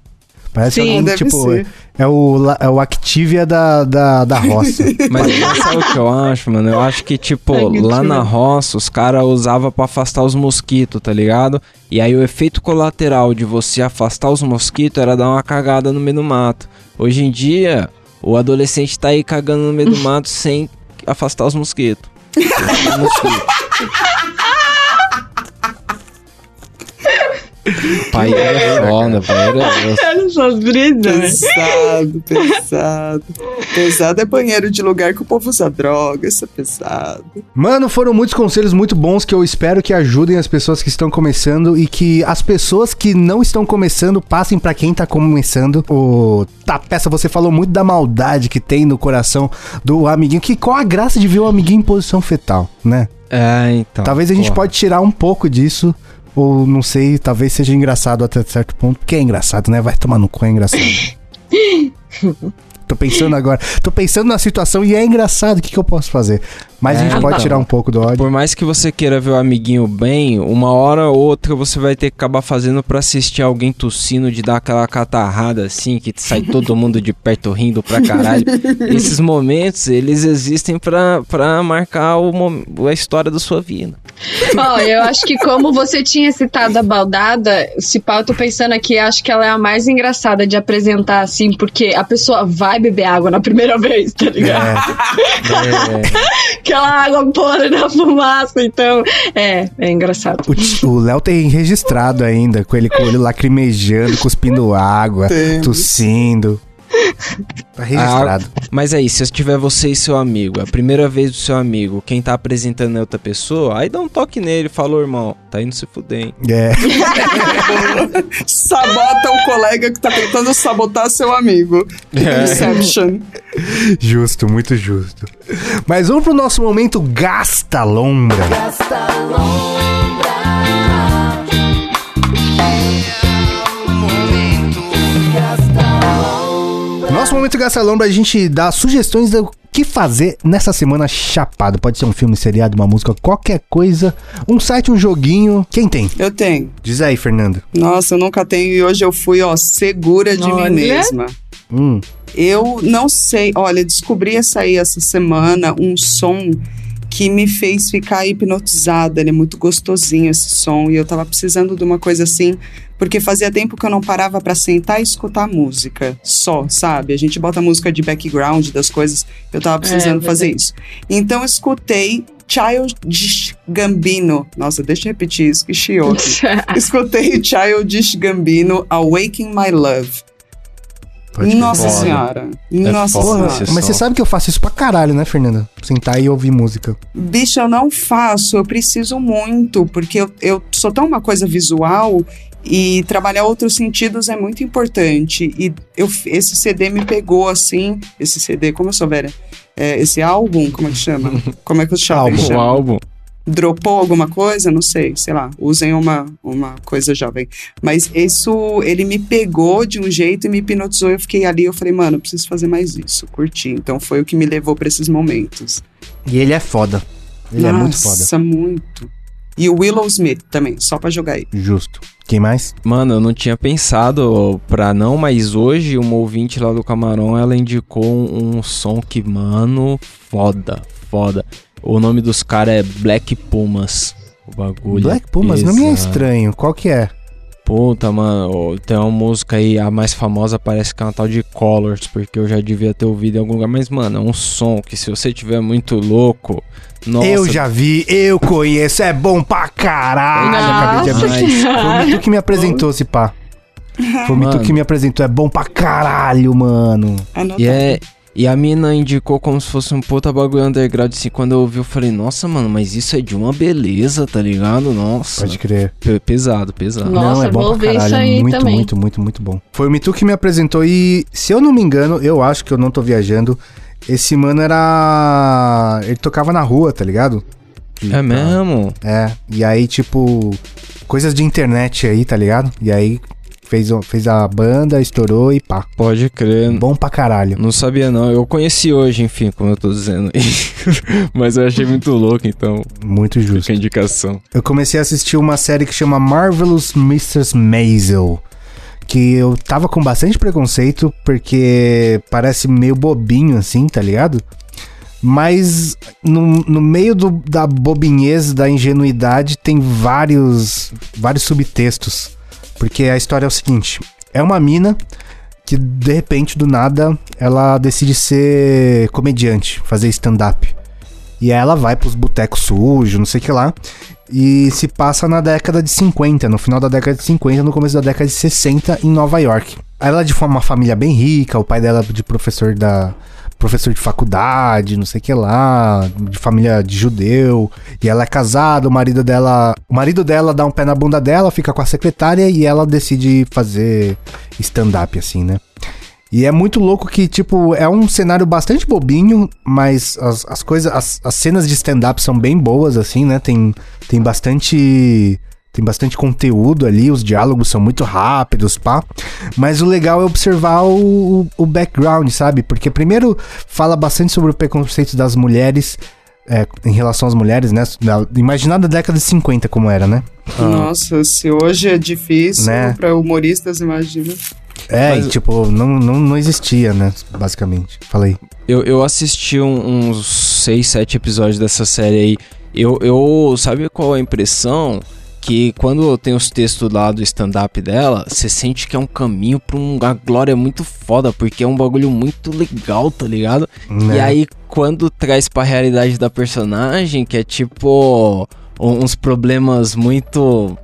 Parece Sim, algum, deve tipo, ser. é o, la- é o Activia da, da, da roça. Mas sabe o que eu acho, mano? Eu acho que, tipo, que lá na roça, os caras usavam pra afastar os mosquitos, tá ligado? E aí o efeito colateral de você afastar os mosquitos era dar uma cagada no meio do mato. Hoje em dia, o adolescente tá aí cagando no meio do mato sem afastar os mosquitos. Os mosquitos. Pai era foda, pai era. Olha essas brisas, né? Pesado, pesado. Pesado é banheiro de lugar que o povo usa droga, isso é pesado. Mano, foram muitos conselhos muito bons que eu espero que ajudem as pessoas que estão começando e que as pessoas que não estão começando passem pra quem tá começando. O Tapeça, você falou muito da maldade que tem no coração do amiguinho. Que qual a graça de ver o amiguinho em posição fetal, né? É, então. talvez a gente porra. pode tirar um pouco disso. Ou não sei, talvez seja engraçado até certo ponto. Porque é engraçado, né? Vai tomar no cu, é engraçado. Tô pensando agora. Tô pensando na situação e é engraçado. O que, que eu posso fazer? Mas a É, gente pode então. tirar um pouco do ódio. Por mais que você queira ver o amiguinho bem, uma hora ou outra você vai ter que acabar fazendo pra assistir alguém tossindo de dar aquela catarrada assim, que sai todo mundo de perto rindo pra caralho. Esses momentos, eles existem pra, pra marcar o, a história da sua vida. Ó, eu acho que como você tinha citado a baldada, se pau, eu tô pensando aqui, acho que ela é a mais engraçada de apresentar, assim, porque a pessoa vai beber água na primeira vez, tá ligado? É, Aquela água podre na fumaça, então, é, é engraçado. O Léo tem registrado ainda, com ele com o olho lacrimejando, cuspindo água, Temos. tossindo. Tá registrado. mas aí, se tiver você e seu amigo, é a primeira vez do seu amigo, quem tá apresentando é outra pessoa, aí dá um toque nele, falou, irmão, tá indo se fuder, hein? É. Sabota o colega que tá tentando sabotar seu amigo. Inception. Justo, muito justo. Mas vamos pro nosso momento Gasta Lombra. Nosso momento Gasta Lombra, a gente dá sugestões do que fazer nessa semana chapado. Pode ser um filme, seriado, uma música, qualquer coisa. Um site, um joguinho. Quem tem? Eu tenho. Diz aí, Fernando. Nossa, eu nunca tenho e hoje eu fui, ó, segura de Olha. mim mesma. Hum. Eu não sei, olha, descobri essa aí essa semana um som que me fez ficar hipnotizada. Ele é muito gostosinho esse som e eu tava precisando de uma coisa assim, porque fazia tempo que eu não parava pra sentar e escutar música, só, sabe? A gente bota música de background das coisas. Eu tava precisando É, fazer isso. Então eu escutei Childish Gambino. Nossa, deixa eu repetir isso que chiou. Escutei Childish Gambino Awaking My Love. Pode. Nossa Foda. senhora. Nossa foda senhora. Mas você sabe que eu faço isso pra caralho, né, Fernanda? Sentar e ouvir música. Bicho, eu não faço, eu preciso muito, porque eu, eu sou tão uma coisa visual e trabalhar outros sentidos é muito importante. E eu, esse CD me pegou assim, esse CD, como eu sou velha, é, esse álbum, como é que chama? Como é que os jovens Álbum. Álbum. Dropou alguma coisa? Não sei, sei lá, usem uma, uma coisa jovem. Mas isso, ele me pegou de um jeito e me hipnotizou. Eu fiquei ali, eu falei, mano, eu preciso fazer mais isso, curti. Então foi o que me levou pra esses momentos. E ele é foda. Ele é muito foda. Nossa, muito. E o Willow Smith também, só pra jogar aí. Justo. Quem mais? Mano, eu não tinha pensado pra não, mas hoje uma ouvinte lá do Camarão, ela indicou um, um som que, mano, foda, foda. O nome dos caras é Black Pumas. O bagulho. Black Pumas, não me é estranho. Qual que é? Puta, mano, tem uma música aí, a mais famosa parece que é uma tal de Colors, porque eu já devia ter ouvido em algum lugar, mas, mano, é um som que se você tiver muito louco, nossa, Eu já vi, eu conheço, é bom pra caralho. Acabei de Nossa abrir. Senhora. Foi o Mitu que me apresentou, esse pá. Foi o Mitu que me apresentou, é bom pra caralho, mano. E, é, e a mina indicou como se fosse um puta bagulho underground, assim, quando eu ouvi eu falei, nossa, mano, mas isso é de uma beleza, tá ligado? Nossa, Pode crer. Pe- pesado, pesado. Nossa, não, é bom vou pra caralho. isso aí muito, também. muito, muito, muito bom. Foi o Mitu que me apresentou e, se eu não me engano, eu acho que eu não tô viajando. Esse mano era. Ele tocava na rua, tá ligado? É mesmo? É. E aí, tipo, coisas de internet aí, tá ligado? E aí fez, fez a banda, estourou e pá. Pode crer. Bom pra caralho. Não sabia não. Eu conheci hoje, enfim, como eu tô dizendo aí. Mas eu achei muito louco, então. Muito justo. Fica a indicação. Eu comecei a assistir uma série que chama Marvelous Mrs. Maisel. Que eu tava com bastante preconceito, porque parece meio bobinho assim, tá ligado? Mas no, no meio do, da bobinhez, da ingenuidade, tem vários, vários subtextos. Porque a história é o seguinte: é uma mina que de repente, do nada, ela decide ser comediante, fazer stand-up. E aí ela vai pros botecos sujos, não sei o que lá. E se passa na década de 50, no final da década de 50, no começo da década de 60, em Nova York. Ela é de uma família bem rica, o pai dela é de professor da. Professor de faculdade, não sei o que lá, de família de judeu. E ela é casada, o marido dela. O marido dela dá um pé na bunda dela, fica com a secretária e ela decide fazer stand-up, assim, né? E é muito louco que, tipo, é um cenário bastante bobinho, mas as, as coisas, as, as cenas de stand-up são bem boas, assim, né? Tem, tem bastante. Tem bastante conteúdo ali, os diálogos são muito rápidos, pá. Mas o legal é observar o, o background, sabe? Porque primeiro fala bastante sobre o preconceito das mulheres é, em relação às mulheres, né? Imaginar da década de 50 como era, né? Nossa, se hoje é difícil Né? para humoristas, imagina. É, Mas- e tipo, não, não, não existia, né? Basicamente. Falei. Eu, eu assisti um- uns 6, 7 episódios dessa série aí. Eu, eu. Sabe qual é a impressão? Que quando tem os textos lá do stand-up dela, você sente que é um caminho pra uma glória muito foda, porque é um bagulho muito legal, tá ligado? Né? E aí, quando traz pra realidade da personagem, que é tipo. uns problemas muito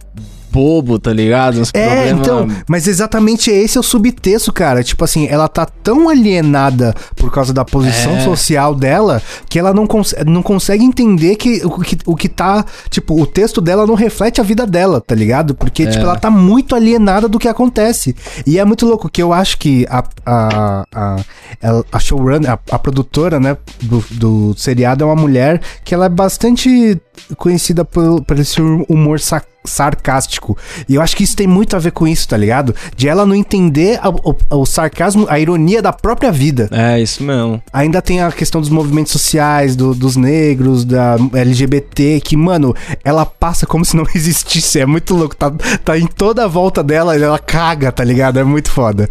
bobo, tá ligado? Uns É, então, mas exatamente esse é o subtexto, cara. Tipo assim, ela tá tão alienada por causa da posição É. social dela que ela não, cons não consegue entender que o, que o que tá. Tipo, o texto dela não reflete a vida dela, tá ligado? Porque, tipo, ela tá muito alienada do que acontece. E é muito louco que eu acho que a, a, a, a showrunner, a, a produtora, né, do, do seriado é uma mulher que ela é bastante conhecida por, por esse humor sa- sarcástico. E eu acho que isso tem muito a ver com isso, tá ligado? De ela não entender a- o, o sarcasmo, a ironia da própria vida. É, isso mesmo. Ainda tem a questão dos movimentos sociais, do- dos negros, da LGBT, que, mano, ela passa como se não existisse. É muito louco. Tá, tá em toda a volta dela e ela caga, tá ligado? É muito foda.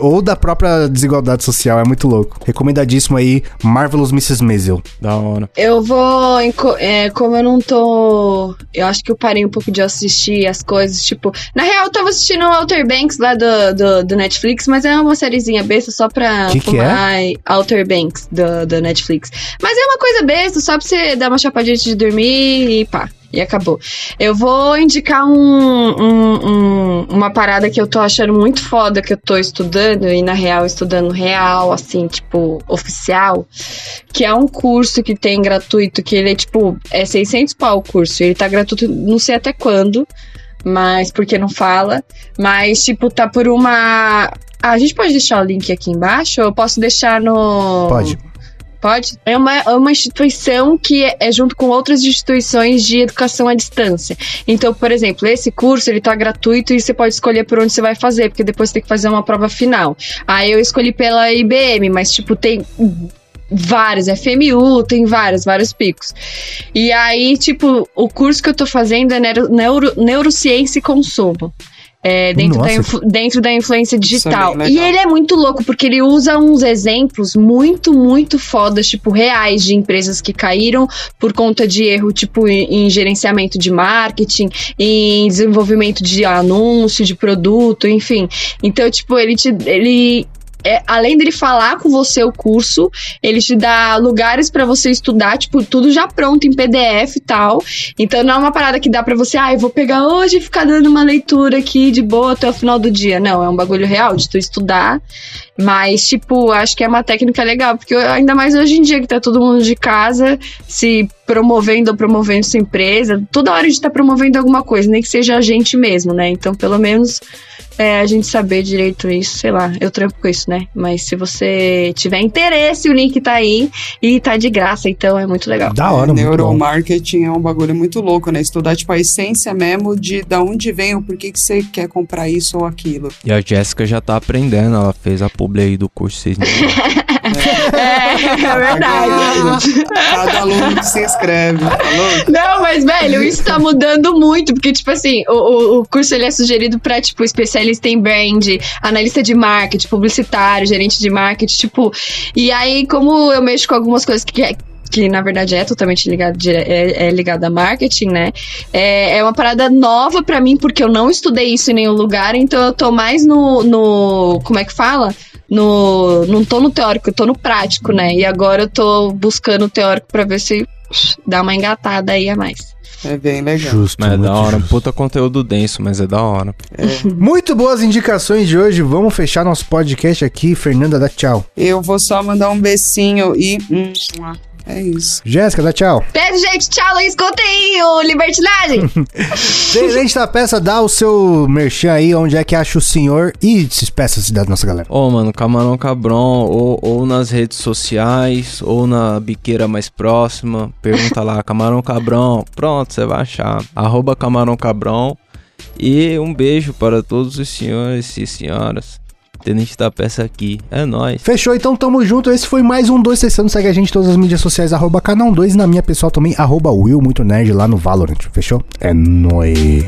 Ou da própria desigualdade social, é muito louco. Recomendadíssimo aí, Marvelous Mrs. Maisel. Da hora. Eu vou. é, como eu não tô. Eu acho que eu parei um pouco de assistir as coisas. Tipo, na real, eu tava assistindo o Outer Banks lá do, do, do Netflix, mas é uma sériezinha besta só pra Que que fumar Outer Banks do, do Netflix. Mas é uma coisa besta, só pra você dar uma chapadinha antes de dormir e pá. E acabou. Eu vou indicar um, um- um- uma parada que eu tô achando muito foda, que eu tô estudando, e na real, estudando real, assim, tipo, oficial que é um curso que tem gratuito, que ele é tipo, é 600 pau o curso, ele tá gratuito não sei até quando, mas porque não fala, mas tipo, tá por uma... Ah, a gente pode deixar o link aqui embaixo ou eu posso deixar no... Pode. Pode? É uma, é uma instituição que é, é junto com outras instituições de educação à distância. Então, por exemplo, esse curso ele tá gratuito e você pode escolher por onde você vai fazer, porque depois você tem que fazer uma prova final. Aí eu escolhi pela IBM, mas tipo, tem vários, FMU, tem vários, vários picos. E aí, tipo, o curso que eu tô fazendo é neuro, neuro- neurociência e consumo. É, dentro, da Nossa. dentro da influência digital. bem E ele é muito louco, porque ele usa uns exemplos muito, muito fodas, tipo, reais de empresas que caíram por conta de erro, tipo, em, em gerenciamento de marketing, em desenvolvimento de anúncio, de produto, enfim. Então, tipo, ele te. Ele, é, além dele falar com você o curso, ele te dá lugares pra você estudar, tipo, tudo já pronto em PDF e tal. Então não é uma parada que dá pra você, ah, eu vou pegar hoje e ficar dando uma leitura aqui de boa até o final do dia. Não, é um bagulho real de tu estudar, Mas, tipo, acho que é uma técnica legal, porque ainda mais hoje em dia que tá todo mundo de casa se promovendo ou promovendo sua empresa, toda hora a gente tá promovendo alguma coisa, nem que seja a gente mesmo, né? Então, pelo menos é, a gente saber direito isso, sei lá, eu trampo com isso, né? Mas se você tiver interesse, o link tá aí e tá de graça, então é muito legal. Da hora, é, Neuromarketing é um bagulho muito louco, né? Estudar, tipo, a essência mesmo de da onde vem o porquê que você quer comprar isso ou aquilo. E a Jéssica já tá aprendendo, ela fez a aí do curso 6 é, é verdade. Cada aluno que se inscreve. Tá Não, mas, velho, isso tá mudando muito, porque, tipo assim, o, o curso ele é sugerido pra, tipo, especialista em brand, analista de marketing, publicitário, gerente de marketing, tipo. E aí, como eu mexo com algumas coisas que que na verdade é totalmente ligado, é, é ligado a marketing, né? É, é uma parada nova para mim, porque eu não estudei isso em nenhum lugar, então eu tô mais no. no como é que fala? No, não tô no teórico, eu tô no prático, né? E agora eu tô buscando o teórico para ver se dá uma engatada aí a mais. É bem legal. Justo, mas é da hora. Justo. Puta conteúdo denso, mas é da hora. É. Muito boas indicações de hoje. Vamos fechar nosso podcast aqui. Fernanda, dá tchau. Eu vou só mandar um beijinho e. É isso. Jéssica, dá tchau. Beijo, gente. Tchau, Luiz Coutinho. Libertinagem. Gente da peça, dá o seu merchan aí, onde é que acha o senhor e se despeça-se da nossa galera. Ô, oh, mano, Camarão Cabron, ou, ou nas redes sociais, ou na biqueira mais próxima. Pergunta lá, Camarão Cabrão. Pronto, você vai achar. Arroba Camarão Cabrão. E um beijo para todos os senhores e senhoras Tenente da peça aqui. É nóis. Fechou, então tamo junto. Esse foi mais um 2 Sessando. Segue a gente em todas as mídias sociais, arroba canal 2 e na minha pessoal também, arroba Will, muito nerd lá no Valorant. Fechou? É nóis.